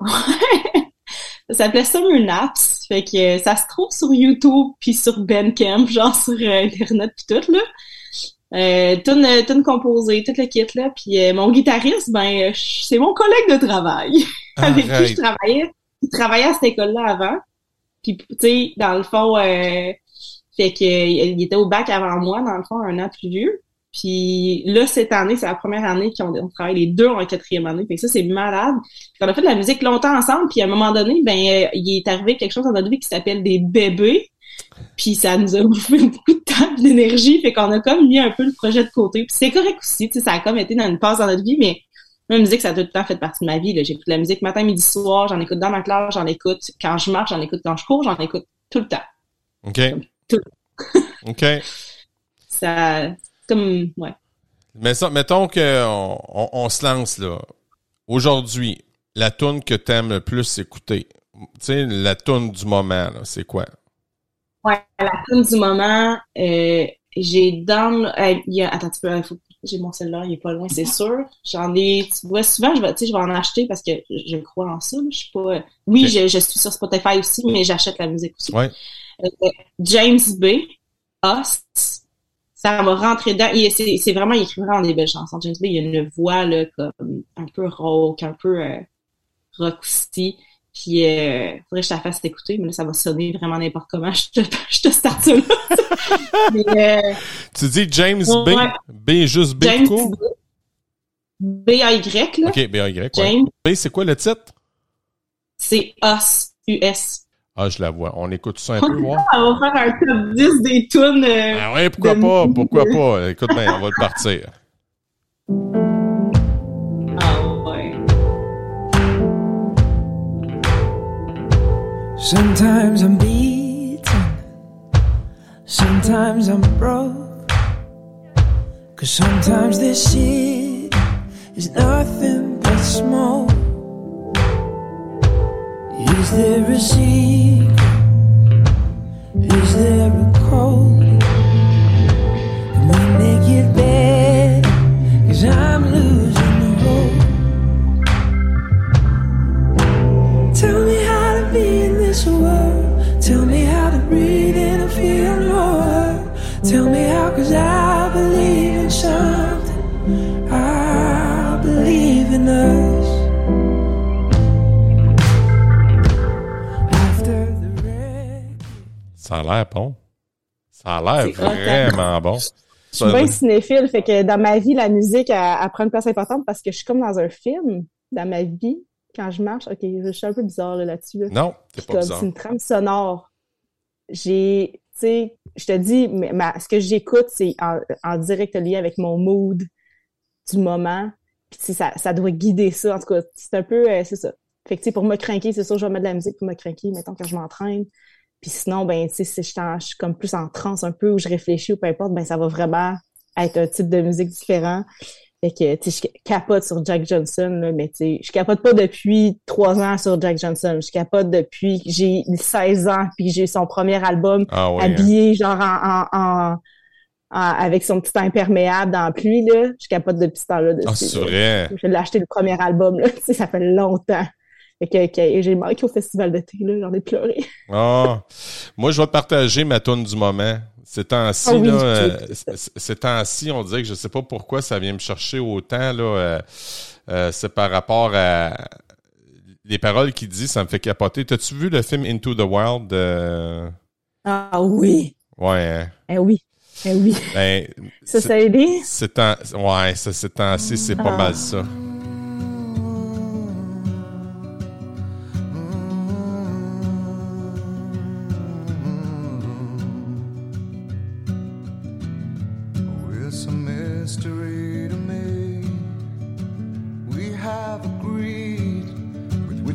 ça s'appelait Summer Naps. Fait que ça se trouve sur YouTube puis sur Bandcamp, genre sur euh, Internet puis tout, là. Euh, tune, euh, tune composée, tout le kit, là. Puis euh, mon guitariste, ben, euh, c'est mon collègue de travail avec qui je travaillais. Il travaillait à cette école-là avant. Puis, tu sais, dans le fond, euh, fait que il était au bac avant moi, dans le fond, un an plus vieux. Puis là, cette année, c'est la première année qu'on on travaille les deux en quatrième année. Fait que ça, c'est malade. Puis on a fait de la musique longtemps ensemble. Puis à un moment donné, ben, euh, il est arrivé quelque chose dans notre vie qui s'appelle des bébés. Puis ça nous a bouffé beaucoup de temps, et d'énergie. Fait qu'on a comme mis un peu le projet de côté. Puis c'est correct aussi, tu sais, ça a comme été dans une phase dans notre vie, mais la musique, ça a tout le temps fait partie de ma vie. J'écoute de la musique matin, midi, soir, j'en écoute dans ma classe, j'en écoute quand je marche, j'en écoute quand je cours, j'en écoute tout le temps. OK. Tout. OK. Ça, c'est comme, ouais. Mais ça, mettons qu'on on, on se lance là. Aujourd'hui, la tune que t'aimes le plus écouter, tu sais, la tune du moment, c'est quoi? Ouais, à la fin du moment, euh, j'ai dans, euh, y a, attends, tu peux, faut, j'ai mon cellulaire, il est pas loin, c'est sûr. J'en ai, tu vois, souvent, je vais, je vais en acheter parce que je, crois en ça. Je suis pas, oui, je, je suis sur Spotify aussi, mais j'achète la musique aussi. Ouais. Euh, James B, Us, ça m'a rentré dedans. Il- C'est c'est vraiment, il écrit vraiment des belles chansons. James B, il a une voix, là, comme, un peu rauque, un peu, euh, rock aussi. Puis, euh, faudrait que je la fasse écouter, mais là, ça va sonner vraiment n'importe comment. Je te, je te starte ça là. mais, euh, Tu dis James B? Ouais. B juste B James court? B, B-A-Y, là. OK, B-A-Y, ouais. James, B, c'est quoi le titre? c'est Us, U-S. Ah, je la vois. On écoute ça un peu, voir. On va faire un top 10 des tunes. euh, Ah ouais, pourquoi de- pas? Pourquoi pas? Écoute bien, on va le partir. Sometimes I'm beaten, sometimes I'm broke. Cause sometimes this shit is nothing but smoke. Is there a secret? Is there a code? Can we make it? Cause I'm Tell me how, cause I believe in something. I believe in us. After the wreck. Ça a l'air bon. Ça a l'air vraiment bon. Je suis bien cinéphile, fait que dans ma vie, la musique, elle, elle prend une place importante parce que je suis comme dans un film, dans ma vie, quand je marche. OK, je suis un peu bizarre là, là-dessus. Là. Non, c'est Puis pas comme bizarre. c'est une trame sonore. J'ai, je te dis, mais ma- ce que j'écoute, c'est en, direct lié avec mon mood du moment. Puis ça, ça doit guider ça. En tout cas, c'est un peu, euh, c'est ça. Pour me craquer, c'est sûr, je vais mettre de la musique pour me craquer, mettons, quand je m'entraîne. Puis sinon, ben, si je suis comme plus en transe un peu ou je réfléchis ou peu importe, ben, ça va vraiment être un type de musique différent. Fait que, tu sais, je capote sur Jack Johnson, là, mais tu sais, je capote pas depuis trois ans sur Jack Johnson. Je capote depuis que j'ai 16 ans puis que j'ai son premier album Ah ouais. hein. habillé genre en, en, en- en- avec son petit imperméable dans la pluie, là. Je capote depuis ce temps-là. Ah, c'est vrai. Je l'ai acheté le premier album, là. Tu sais, ça fait longtemps. Fait que, que j'ai manqué au festival d'été, là. J'en ai pleuré. Ah. Moi, je vais te partager ma tune du moment. Ces temps-ci, Ah oui, euh, ces temps-ci, on dirait que je sais pas pourquoi ça vient me chercher autant, là. euh, euh, c'est par rapport à les paroles qu'il dit, ça me fait capoter. T'as-tu vu le film Into the Wild? euh, Ah oui. Ouais, hein? Eh oui. Eh oui. Ben, Ça, ça a aidé? c'est temps, ouais, ça, ces temps-ci, c'est pas Ah. mal ça.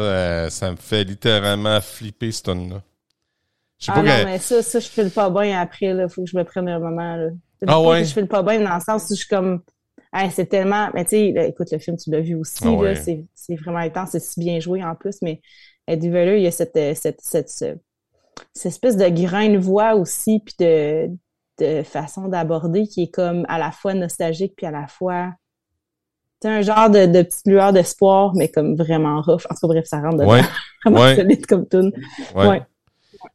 Euh, ça me fait littéralement flipper, ce sais Ah pas non, que- mais ça, ça, je file pas bien après, là. Faut que je me prenne un moment, là. Ah ouais? je file pas bien dans le sens où je suis comme, Hey, c'est tellement, mais tu sais, écoute, le film, tu l'as vu aussi, Ah ouais. là. C'est, vraiment intense, c'est si bien joué en plus, mais Eddie Vedder, il y a cette, euh, cette, cette, ce- cette espèce de grain de voix aussi, puis de, de façon d'aborder qui est comme à la fois nostalgique, puis à la fois, un genre de, de petite lueur d'espoir, mais comme vraiment rough. En tout cas, bref, ça rentre dedans. Ouais. Vraiment Ouais. solide comme tune. Ouais. Ouais.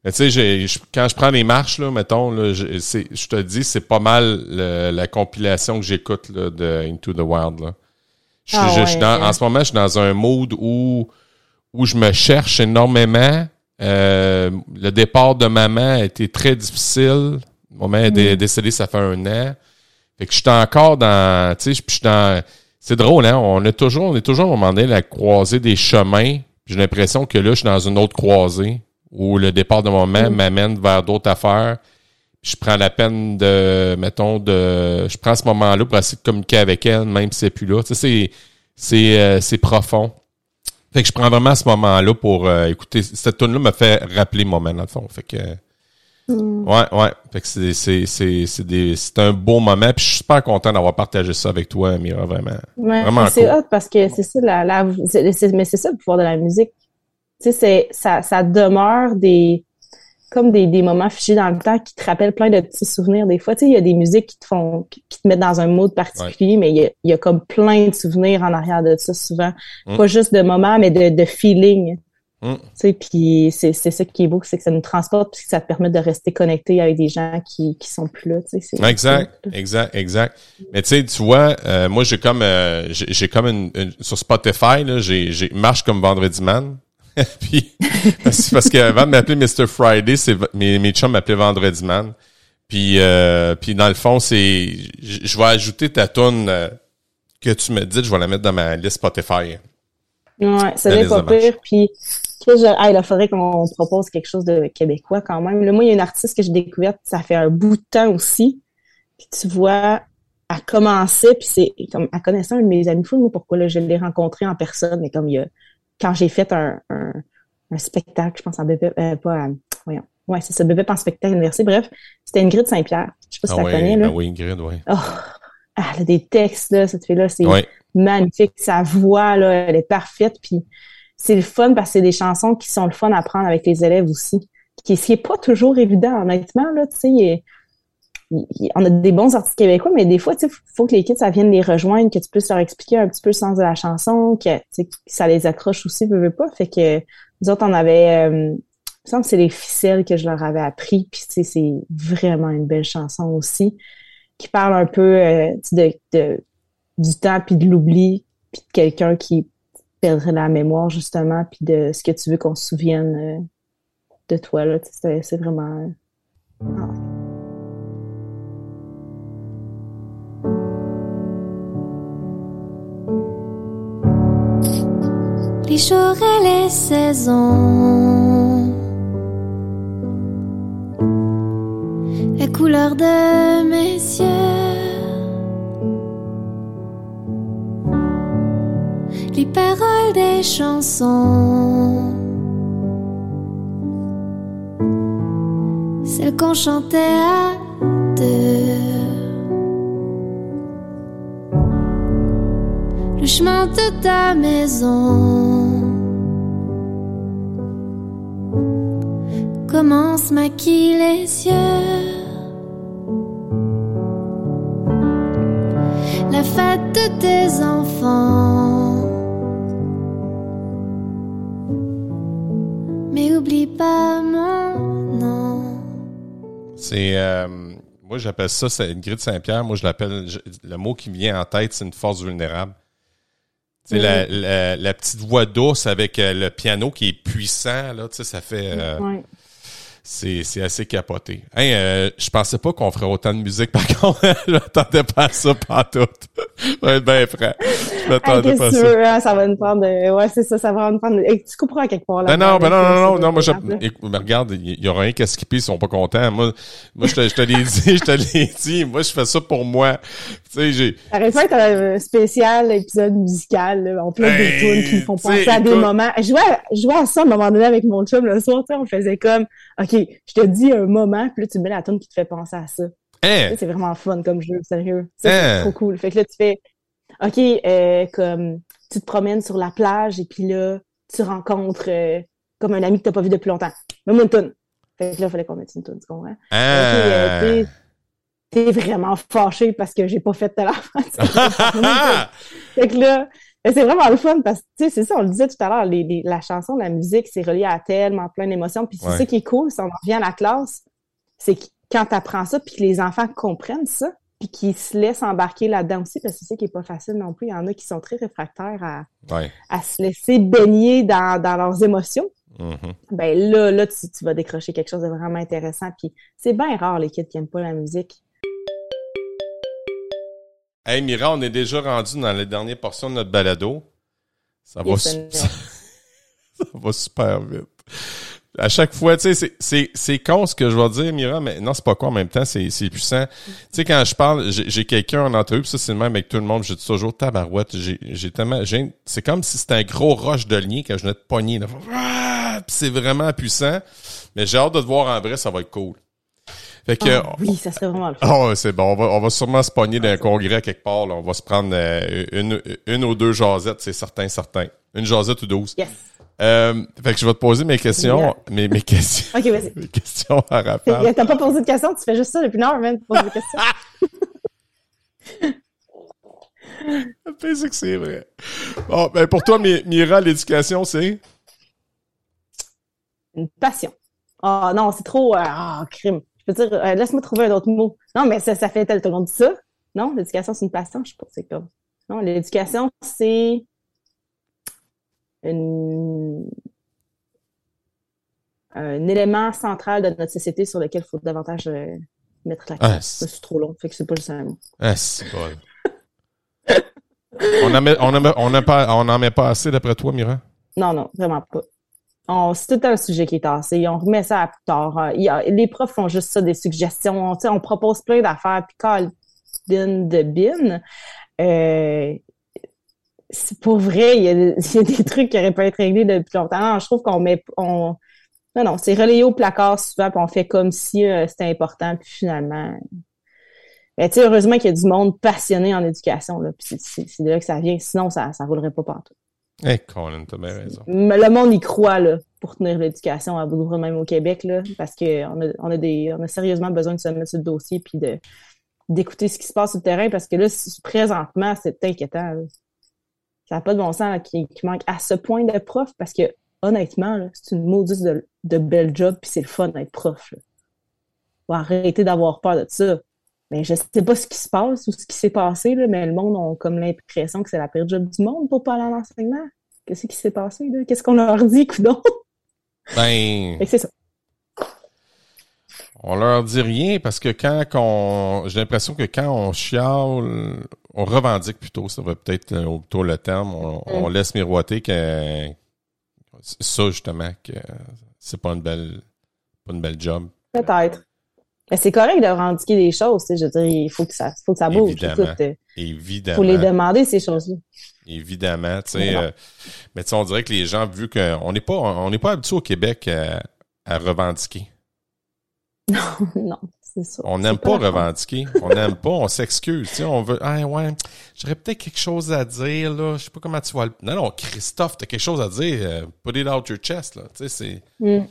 Mais tu sais, j'ai- quand je prends les marches, là, mettons, là, je, c'est- je te dis, c'est pas mal le- la compilation que j'écoute là, de Into the Wild. Là. Je, Ah je- je suis ouais, dans- hein. en ce moment, je suis dans un mood où, où je me cherche énormément. Euh, le départ de maman a été très difficile. Maman est Mm. dé- décédée, ça fait un an. Fait que je suis encore dans, tu sais, je suis dans, c'est drôle, hein, on est toujours, on est toujours à un moment donné à la croisée des chemins. J'ai l'impression que là, je suis dans une autre croisée où le départ de mon maman m'amène vers d'autres affaires. Je prends la peine de, mettons, de, je prends ce moment-là pour essayer de communiquer avec elle, même si c'est plus là. Tu sais, c'est, c'est, euh, c'est profond. Fait que je prends vraiment ce moment-là pour euh, écouter. Cette tune là me fait rappeler mon moment, dans le fond. Fait que, ouais, ouais. Fait que c'est, c'est, c'est, c'est des, c'est un beau moment. Puis je suis super content d'avoir partagé ça avec toi, Mira, vraiment. Ouais, Vraiment c'est cool. hot parce que c'est ça, la, la, c'est- c'est- mais c'est ça le pouvoir de la musique. Tu sais, c'est, ça, ça demeure des, comme des, des moments figés dans le temps qui te rappellent plein de petits souvenirs. Des fois, tu sais, il y a des musiques qui te font, qui qui te mettent dans un mood particulier, mais il y, a, y a comme plein de souvenirs en arrière de ça souvent. Mm. Pas juste de moments, mais de, de feeling. Mm. Puis c'est, c'est ça qui est beau, c'est que ça nous transporte puis que ça te permet de rester connecté avec des gens qui, qui sont plus là, Exact, exact, exact. Mais tu sais, tu vois, euh, moi j'ai comme euh, j'ai j'ai comme une, une- sur Spotify là, j'ai j'ai marche comme vendredi man. Puis parce, parce qu'avant de m'appeler Mr Friday, c'est mes mes chums m'appelaient vendredi man. Puis euh, puis dans le fond, c'est je je vais ajouter ta tune euh, que tu me dis, je vais la mettre dans ma liste Spotify. Ouais, ça n'est pas pire. Puis, je- hey, là, faudrait qu'on propose quelque chose de québécois quand même. Là, moi, il y a une artiste que j'ai découverte, ça fait un bout de temps aussi. Puis tu vois, elle commençait, puis c'est comme, elle connaissait un de mes amis fous, moi, pourquoi là, je l'ai rencontré en personne, mais comme il y a, quand j'ai fait un, un, un spectacle, je pense en BP, euh, pas, à- voyons, ouais, c'est ça, Bébé en spectacle université. Bref, c'était Ingrid Saint-Pierre. Je sais pas si Ah tu la oui, connais, là. ben oui, Ingrid, oui. Oh, elle a des textes, là, cette fille-là, c'est Oui. Magnifique. Sa voix, là, elle est parfaite. Puis c'est le fun parce que c'est des chansons qui sont le fun à prendre avec les élèves aussi. Qui, ce qui est pas toujours évident, honnêtement, là, tu sais. il il- il- On a des bons artistes québécois, mais des fois, sais, faut que les kids, ça vienne les rejoindre, que tu puisses leur expliquer un petit peu le sens de la chanson, que, ça les accroche aussi, veux, veux pas. Fait que nous autres, on avait, euh, il me semble que c'est les ficelles que je leur avais appris, puis c'est vraiment une belle chanson aussi, qui parle un peu euh, de- du temps puis de l'oubli, puis de quelqu'un qui perdrait la mémoire justement, puis de ce que tu veux qu'on se souvienne euh, de toi là. C'est vraiment. euh, les jours et les saisons. La couleur de mes yeux. Les paroles des chansons. Celles qu'on chantait à deux. Le chemin de ta maison commence maquille les yeux. La fête de tes enfants. Pas mon nom. C'est. euh, moi, j'appelle ça, c'est une grille de Saint-Pierre. Moi, je l'appelle. Le mot qui me vient en tête, c'est une force vulnérable. Sais, la, la, la petite voix douce avec euh, le piano qui est puissant, là, tu sais, ça fait. euh. C'est, c'est assez capoté. Hey, euh, je pensais pas qu'on ferait autant de musique, par contre. je m'attendais pas à ça, pas tout. Je vais être bien franc. Je Hey, m'attendais Qu'est-ce pas à ça. hein? Ça va nous prendre. de- Ouais, c'est ça, ça va nous prendre. Hey, tu couperas à quelque part là. Ben non, ben non, non, non, non, moi, je, mais regarde, il y aura rien qu'à skipper, ils sont pas contents. Moi, moi, je te, je te l'ai dit, je te l'ai dit. Moi, je fais ça pour moi. Tu sais, j'ai, Ça aurait un spécial épisode musical, là. On plein Hey, des tunes qui me font penser à des écoute. moments. Je jouais, à, je jouais à ça à un moment donné avec mon chum le soir, tu sais, on faisait comme, OK, je te dis un moment, puis là, tu mets la tune qui te fait penser à ça. Hein, sais, C'est vraiment fun comme jeu, sérieux. Ça, Hein? c'est trop cool. Fait que là, tu fais, OK, euh, comme, tu te promènes sur la plage et puis là, tu rencontres euh, comme un ami que t'as pas vu depuis longtemps. Mets-moi une tune. Fait que là, il fallait qu'on mette une tune, tu comprends? Ok, euh, ah. t'es- t'es vraiment fâché parce que j'ai pas fait telle affaire. fait que là, mais c'est vraiment le fun parce que, tu sais, c'est ça, on le disait tout à l'heure, les, les- la chanson, la musique, c'est relié à tellement plein d'émotions. Puis c'est Ouais. ça qui est cool, si on revient à la classe, c'est que quand t'apprends ça, puis que les enfants comprennent ça, puis qu'ils se laissent embarquer là-dedans aussi, parce que c'est ça qui est pas facile non plus. Il y en a qui sont très réfractaires à, Ouais. à se laisser baigner dans, dans leurs émotions. Mhm. Ben là, là, tu, tu vas décrocher quelque chose de vraiment intéressant. Puis c'est bien rare, les kids qui aiment pas la musique. Hey, Mira, on est déjà rendu dans la dernière portion de notre balado. Ça va, su- ça, va super vite. À chaque fois, tu sais, c'est- c'est, c'est con ce que je vais dire, Mira, mais non, c'est pas quoi en même temps, c'est, c'est puissant. Tu sais, quand je parle, j'ai, j'ai quelqu'un en entrevue, puis ça, c'est le même avec tout le monde, je dis toujours tabarouette, j'ai, j'ai tellement, j'ai, c'est comme si c'était un gros roche de lien que je venais de pogner, c'est vraiment puissant. Mais j'ai hâte de te voir en vrai, ça va être cool. Fait que, Ah oui, ça serait vraiment le fun. ouais, c'est bon. On va, on va sûrement se pogner d'un congrès quelque part. Là. On va se prendre euh, une, une ou deux jasettes, c'est certain, certain. Une jasette ou douze. Yes. Euh, fait que je vais te poser mes questions. Mes, mes questions. OK, vas-y. mes questions à rafale. T'as pas posé de questions, tu fais juste ça depuis une heure, même, tu poses des questions. C'est que c'est vrai. Bon, ben pour toi, Mi- Mira, l'éducation, c'est? Une passion. Ah non, c'est trop... euh, Ah, crime. Je peux dire, euh, laisse-moi trouver un autre mot. Non, mais ça, ça fait tel, tout le monde dit ça. Non, l'éducation, c'est une passion, je sais pas, c'est comme... Non, l'éducation, c'est une... un élément central de notre société sur lequel il faut davantage euh, mettre l'accent. Ah, c'est trop long, fait que c'est pas le mot. Ah, c'est on en met, on en met, on en pas, on en met pas assez d'après toi, Mira? Non, non, vraiment pas. C'est tout un sujet qui est tassé. On remet ça à plus tard. Euh, les profs font juste ça, des suggestions. On, propose plein d'affaires, puis quand bin de bin, euh, c'est pour vrai, il y, a, des trucs qui auraient pu être réglés depuis longtemps. Je trouve qu'on met, on, Non, non, c'est relayé au placard souvent, puis on fait comme si euh, c'était important, puis finalement. Ben, tu heureusement qu'il y a du monde passionné en éducation, là, puis c'est- de là que ça vient. Sinon, ça ça roulerait pas partout. Eh, Colin, t'as bien raison. Le monde y croit, là, pour tenir l'éducation à bout de même au Québec, là, parce qu'on a, on a, a sérieusement besoin de se mettre sur le dossier, puis de d'écouter ce qui se passe sur le terrain, parce que là, présentement, c'est inquiétant. Ça n'a pas de bon sens qu'il manque à ce point de profs, parce que honnêtement, c'est une maudite de, de bel job, puis c'est le fun d'être prof. Là. Faut arrêter d'avoir peur de ça. Mais je sais pas ce qui se passe ou ce qui s'est passé, là, mais le monde a comme l'impression que c'est la pire job du monde pour parler en enseignement. Qu'est-ce qui s'est passé, là? Qu'est-ce qu'on leur dit, coudon? Ben, c'est ça. on leur dit rien parce que quand qu'on, j'ai l'impression que quand on chiale, on revendique plutôt, ça va peut-être euh, plutôt le terme, on, on laisse miroiter que ça justement que c'est pas une belle, pas une belle job. Peut-être. C'est correct de revendiquer des choses, tu sais. Je veux dire, il faut que ça, faut que ça bouge. Évidemment. Écoute, euh, Évidemment. faut les demander, ces choses-là. Évidemment, tu sais. Mais non. euh, mais tu sais, on dirait que les gens, vu qu'on n'est pas, on n'est pas habitué au Québec à, à revendiquer. non, c'est ça. On n'aime pas revendiquer. On n'aime pas, on s'excuse. Tu sais, on veut, ah ouais, j'aurais peut-être quelque chose à dire, là. Je sais pas comment tu vois le... Non, non, Christophe, t'as quelque chose à dire. euh, Put it out your chest, là. Tu sais, c'est... Mm.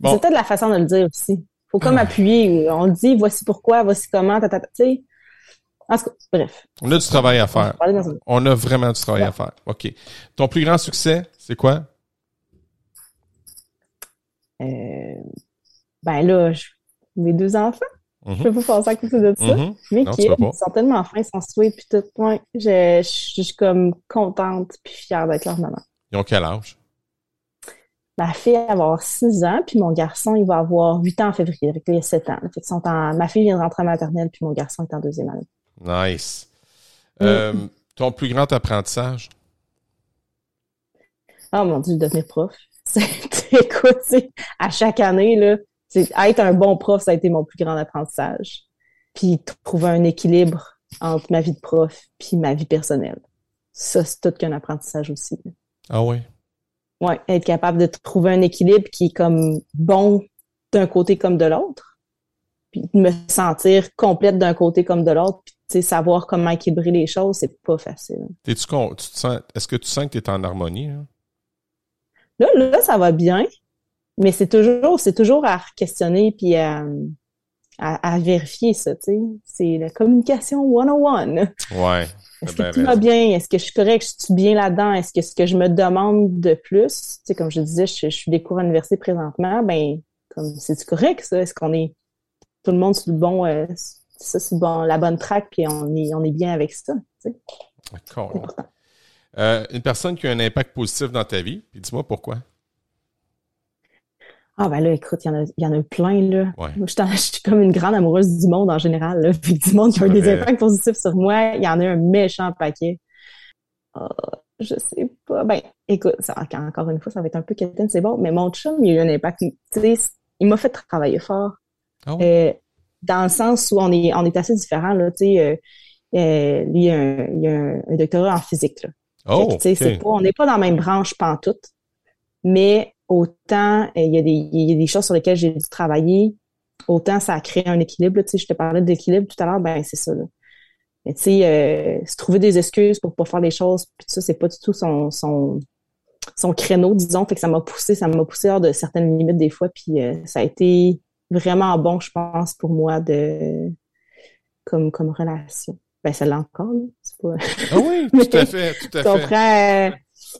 Bon. C'est peut-être la façon de le dire aussi. Faut comme Ah. appuyer. On le dit, voici pourquoi, voici comment, ta, ta, ta, tu sais. En tout cas, bref. On a du travail à On faire. On a vraiment du travail Ouais. à faire. OK. Ton plus grand succès, c'est quoi? Euh, ben là, je- mes deux enfants, Mhm. je peux pas passer à côté de ça. Mais Non, qui ils sont tellement sont sweet, puis tout. Je, je, je suis comme contente puis fière d'être leur maman. Ils ont quel âge? Ma fille va avoir 6 ans, puis mon garçon, il va avoir 8 ans en février, avec il a 7 ans. Fait qu'ils sont en... Ma fille vient de rentrer en maternelle, puis mon garçon est en deuxième année. Nice. Mm. Euh, ton plus grand apprentissage? Oh mon Dieu, devenir prof. Écoute, à chaque année, là, être un bon prof, ça a été mon plus grand apprentissage. Puis trouver un équilibre entre ma vie de prof puis ma vie personnelle. Ça, c'est tout qu'un apprentissage aussi. Ah oui. Ouais, être capable de trouver un équilibre qui est comme bon d'un côté comme de l'autre. Puis de me sentir complète d'un côté comme de l'autre. Puis savoir comment équilibrer les choses, c'est pas facile. Con... tu te sens... Est-ce que tu sens que tu es en harmonie? hein? Là, là, ça va bien, mais c'est toujours, c'est toujours à questionner puis à, à, à vérifier ça, tu sais. C'est la communication 101. Ouais. Est-ce que tout va bien? Est-ce que je suis correct? Je suis bien là-dedans? Est-ce que ce que je me demande de plus, tu sais, comme je disais, je, je suis des cours à l'université présentement, ben, comme, c'est correct, ça? Est-ce qu'on est tout le monde sur le bon, euh, ça, c'est bon, la bonne track, puis on est, on est bien avec ça, tu sais? D'accord. Euh, une personne qui a un impact positif dans ta vie, puis dis-moi pourquoi. Ah ben là, écoute, il y en a, y en a plein, là. Ouais. Moi, je, suis comme une grande amoureuse du monde en général, là. Puis du monde qui a eu des impacts positifs sur moi, il y en a un méchant paquet. Ah, je sais pas. Ben, écoute, ça, encore une fois, ça va être un peu quétaine, c'est bon, mais mon chum, il a eu un impact. Tu sais, il m'a fait travailler fort. Ah? Euh, dans le sens où on est, on est assez différents, là. Tu sais, euh, euh, lui, il a un, il a un, un doctorat en physique, là. Fait Oh, que, tu sais, c'est ok. pas, on n'est pas dans la même branche pantoute, mais autant euh, il y, a des, il y a des choses sur lesquelles j'ai dû travailler, autant ça a créé un équilibre. là. Tu sais, je te parlais d'équilibre tout à l'heure, ben c'est ça. Là. Mais tu sais, euh, se trouver des excuses pour pas faire les choses, puis ça, c'est pas du tout son, son, son créneau, disons. Fait que ça m'a poussé, ça m'a poussé hors de certaines limites des fois, puis euh, ça a été vraiment bon, je pense, pour moi de comme, comme relation. Ben, ça l'a encore, là. C'est pas... Ah oui, tout à fait, tout à fait. comprends?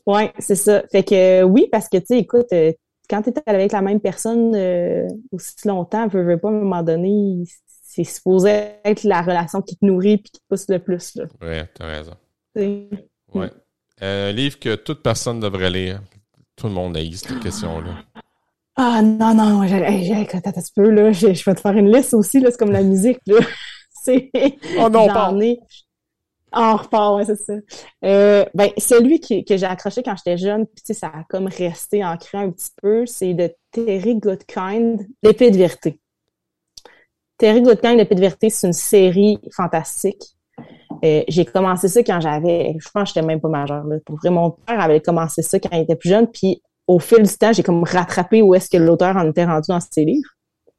Ouais, c'est ça. Fait que euh, oui, parce que tu sais, écoute, euh, quand tu es avec la même personne euh, aussi longtemps, veux, veux pas, à un moment donné, c'est supposé être la relation qui te nourrit puis qui te pousse le plus. Là, Ouais, t'as raison. Ouais. Euh, un livre que toute personne devrait lire. Tout le monde a eu cette question-là. Ah non, non, écoute, attends un petit peu, là, je, je vais te faire une liste aussi, là, c'est comme la musique, là. c'est, Oh non, j'en pas. ai. On repart, ouais, c'est ça. Euh, ben, celui que j'ai accroché quand j'étais jeune, puis tu sais, ça a comme resté ancré un petit peu, c'est de Terry Goodkind, L'épée de vérité. Terry Goodkind, L'épée de vérité, c'est une série fantastique. Euh, j'ai commencé ça quand j'avais, je pense que j'étais même pas majeure. Là. Pour vrai, mon père avait commencé ça quand il était plus jeune, puis au fil du temps, j'ai comme rattrapé où est-ce que l'auteur en était rendu dans ses livres.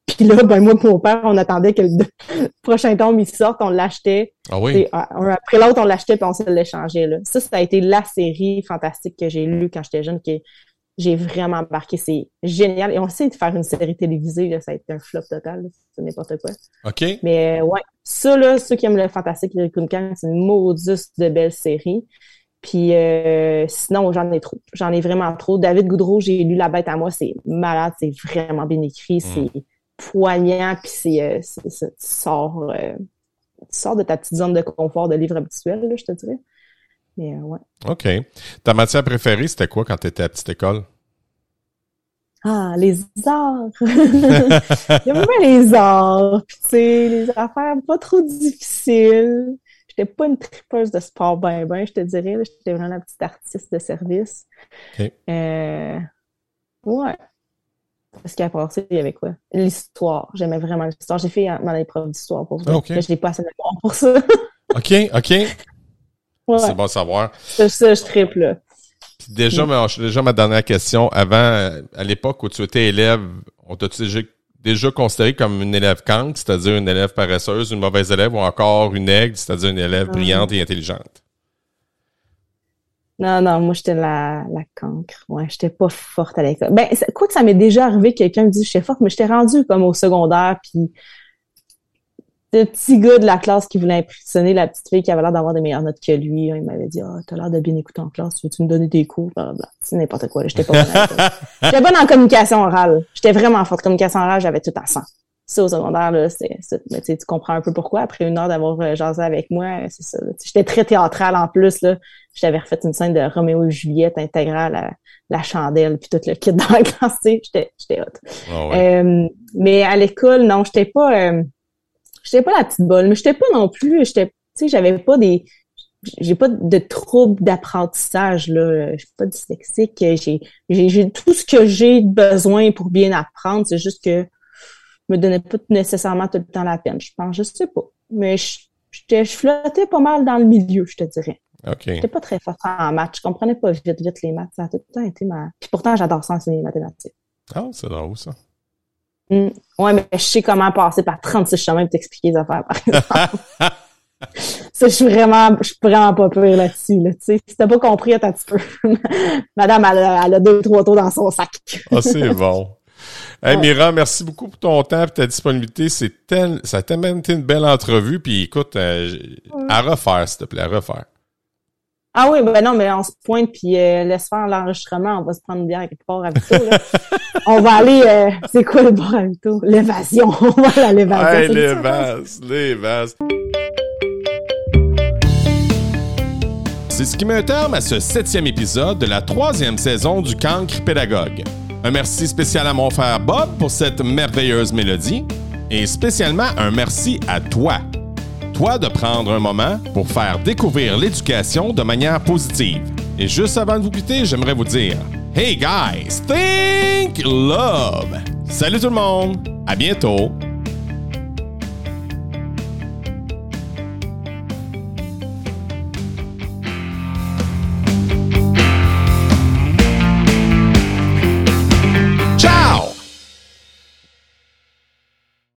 Puis là, ben moi et mon père, on attendait que le prochain tome il sorte, on l'achetait. Ah oui? Et, un après l'autre, on l'achetait puis on se l'échangeait. Là. Ça, ça a été la série fantastique que j'ai lue quand j'étais jeune, que j'ai vraiment embarqué. C'est génial. Et on sait de faire une série télévisée, là, ça a été un flop total. C'est n'importe quoi. OK. Mais euh, ouais, ça, là, ceux qui aiment le fantastique, le Kunkan, c'est une maudite de belle série. Puis euh, sinon, j'en ai trop. J'en ai vraiment trop. David Goudreau, j'ai lu La Bête à moi, c'est malade, c'est vraiment bien écrit, c'est poignant, puis c'est, euh, tu sors, euh, tu sors de ta petite zone de confort de livre habituel, là, je te dirais. Mais euh, ouais. OK. Ta matière préférée, c'était quoi quand tu étais à la petite école? Ah, les arts! J'aime bien les arts. Puis, tu sais, les affaires pas trop difficiles. J'étais pas une tripeuse de sport ben ben, je te dirais. J'étais vraiment la petite artiste de service. OK. Euh, ouais. Parce qu'après ça, il y avait quoi? L'histoire. J'aimais vraiment l'histoire. J'ai fait mon épreuve d'histoire pour ça. OK. Mais je n'ai pas assez de mémoire pour ça. OK, OK. Ouais. C'est bon à savoir. Ça, ça, je triple. Puis déjà, ma, déjà, ma dernière question. Avant, euh, à l'époque où tu étais élève, on t'a déjà, déjà considéré comme une élève cancre, c'est-à-dire une élève paresseuse, une mauvaise élève, ou encore une aigle, c'est-à-dire une élève brillante et intelligente? Non, non, moi, j'étais la, la cancre. Ouais, j'étais pas forte à l'école. Ben, quoi que ça m'est déjà arrivé que quelqu'un me dise que j'étais forte, mais j'étais rendue comme au secondaire, puis le petit gars de la classe qui voulait impressionner la petite fille qui avait l'air d'avoir des meilleures notes que lui, hein, il m'avait dit, ah, t'as l'air de bien écouter en classe, veux-tu me donner des cours? C'est n'importe quoi. J'étais pas bonne. J'étais bonne en communication orale. J'étais vraiment forte. Communication orale, j'avais tout à 100. Ça, au secondaire, là, c'est, mais tu comprends un peu pourquoi. Après une heure d'avoir euh, jasé avec moi, c'est ça. J'étais très théâtrale en plus, là. J'avais refait une scène de Roméo et Juliette intégrale la, la chandelle, puis tout le kit dans la classe. J'étais, j'étais hot. Ah ouais. Euh, mais à l'école, non, j'étais pas, euh, j'étais pas la petite bolle, mais j'étais pas non plus, j'étais, tu sais, j'avais pas des, j'ai pas de troubles d'apprentissage là, je suis pas dyslexique, j'ai, j'ai, tout ce que j'ai besoin pour bien apprendre, c'est juste que me donnais pas nécessairement tout le temps la peine, je pense, je sais pas, mais je, je flottais pas mal dans le milieu, je te dirais. OK. J'étais pas très forte en maths, je comprenais pas vite vite les maths, ça a tout le temps été ma, puis pourtant j'adore ça enseigner les mathématiques. Ah, c'est drôle, ça. Mm. Ouais, mais je sais comment passer par 36 chemins pour t'expliquer les affaires, par exemple. ça, je suis vraiment, je suis vraiment pas pire là-dessus, là, tu sais. Si t'as pas compris, attends un petit peu. Madame, elle a, elle a deux, trois tours dans son sac. Ah, c'est bon. Hey, Mira, merci beaucoup pour ton temps et ta disponibilité. C'est tel, ça a tellement été une belle entrevue. Puis écoute, euh, à refaire, s'il te plaît, à refaire. Ah oui, ben non, mais on se pointe puis euh, laisse faire l'enregistrement. On va se prendre une bière quelque part à Vito, là. on va aller, euh, c'est quoi le bar à Vito? L'évasion. On va aller à l'évasion. Hey, les vases. C'est ce qui met un terme à ce septième épisode de la troisième saison du Cancre Pédagogue. Un merci spécial à mon frère Bob pour cette merveilleuse mélodie et spécialement un merci à toi. Toi de prendre un moment pour faire découvrir l'éducation de manière positive. Et juste avant de vous quitter, j'aimerais vous dire Hey guys, think love! Salut tout le monde! À bientôt!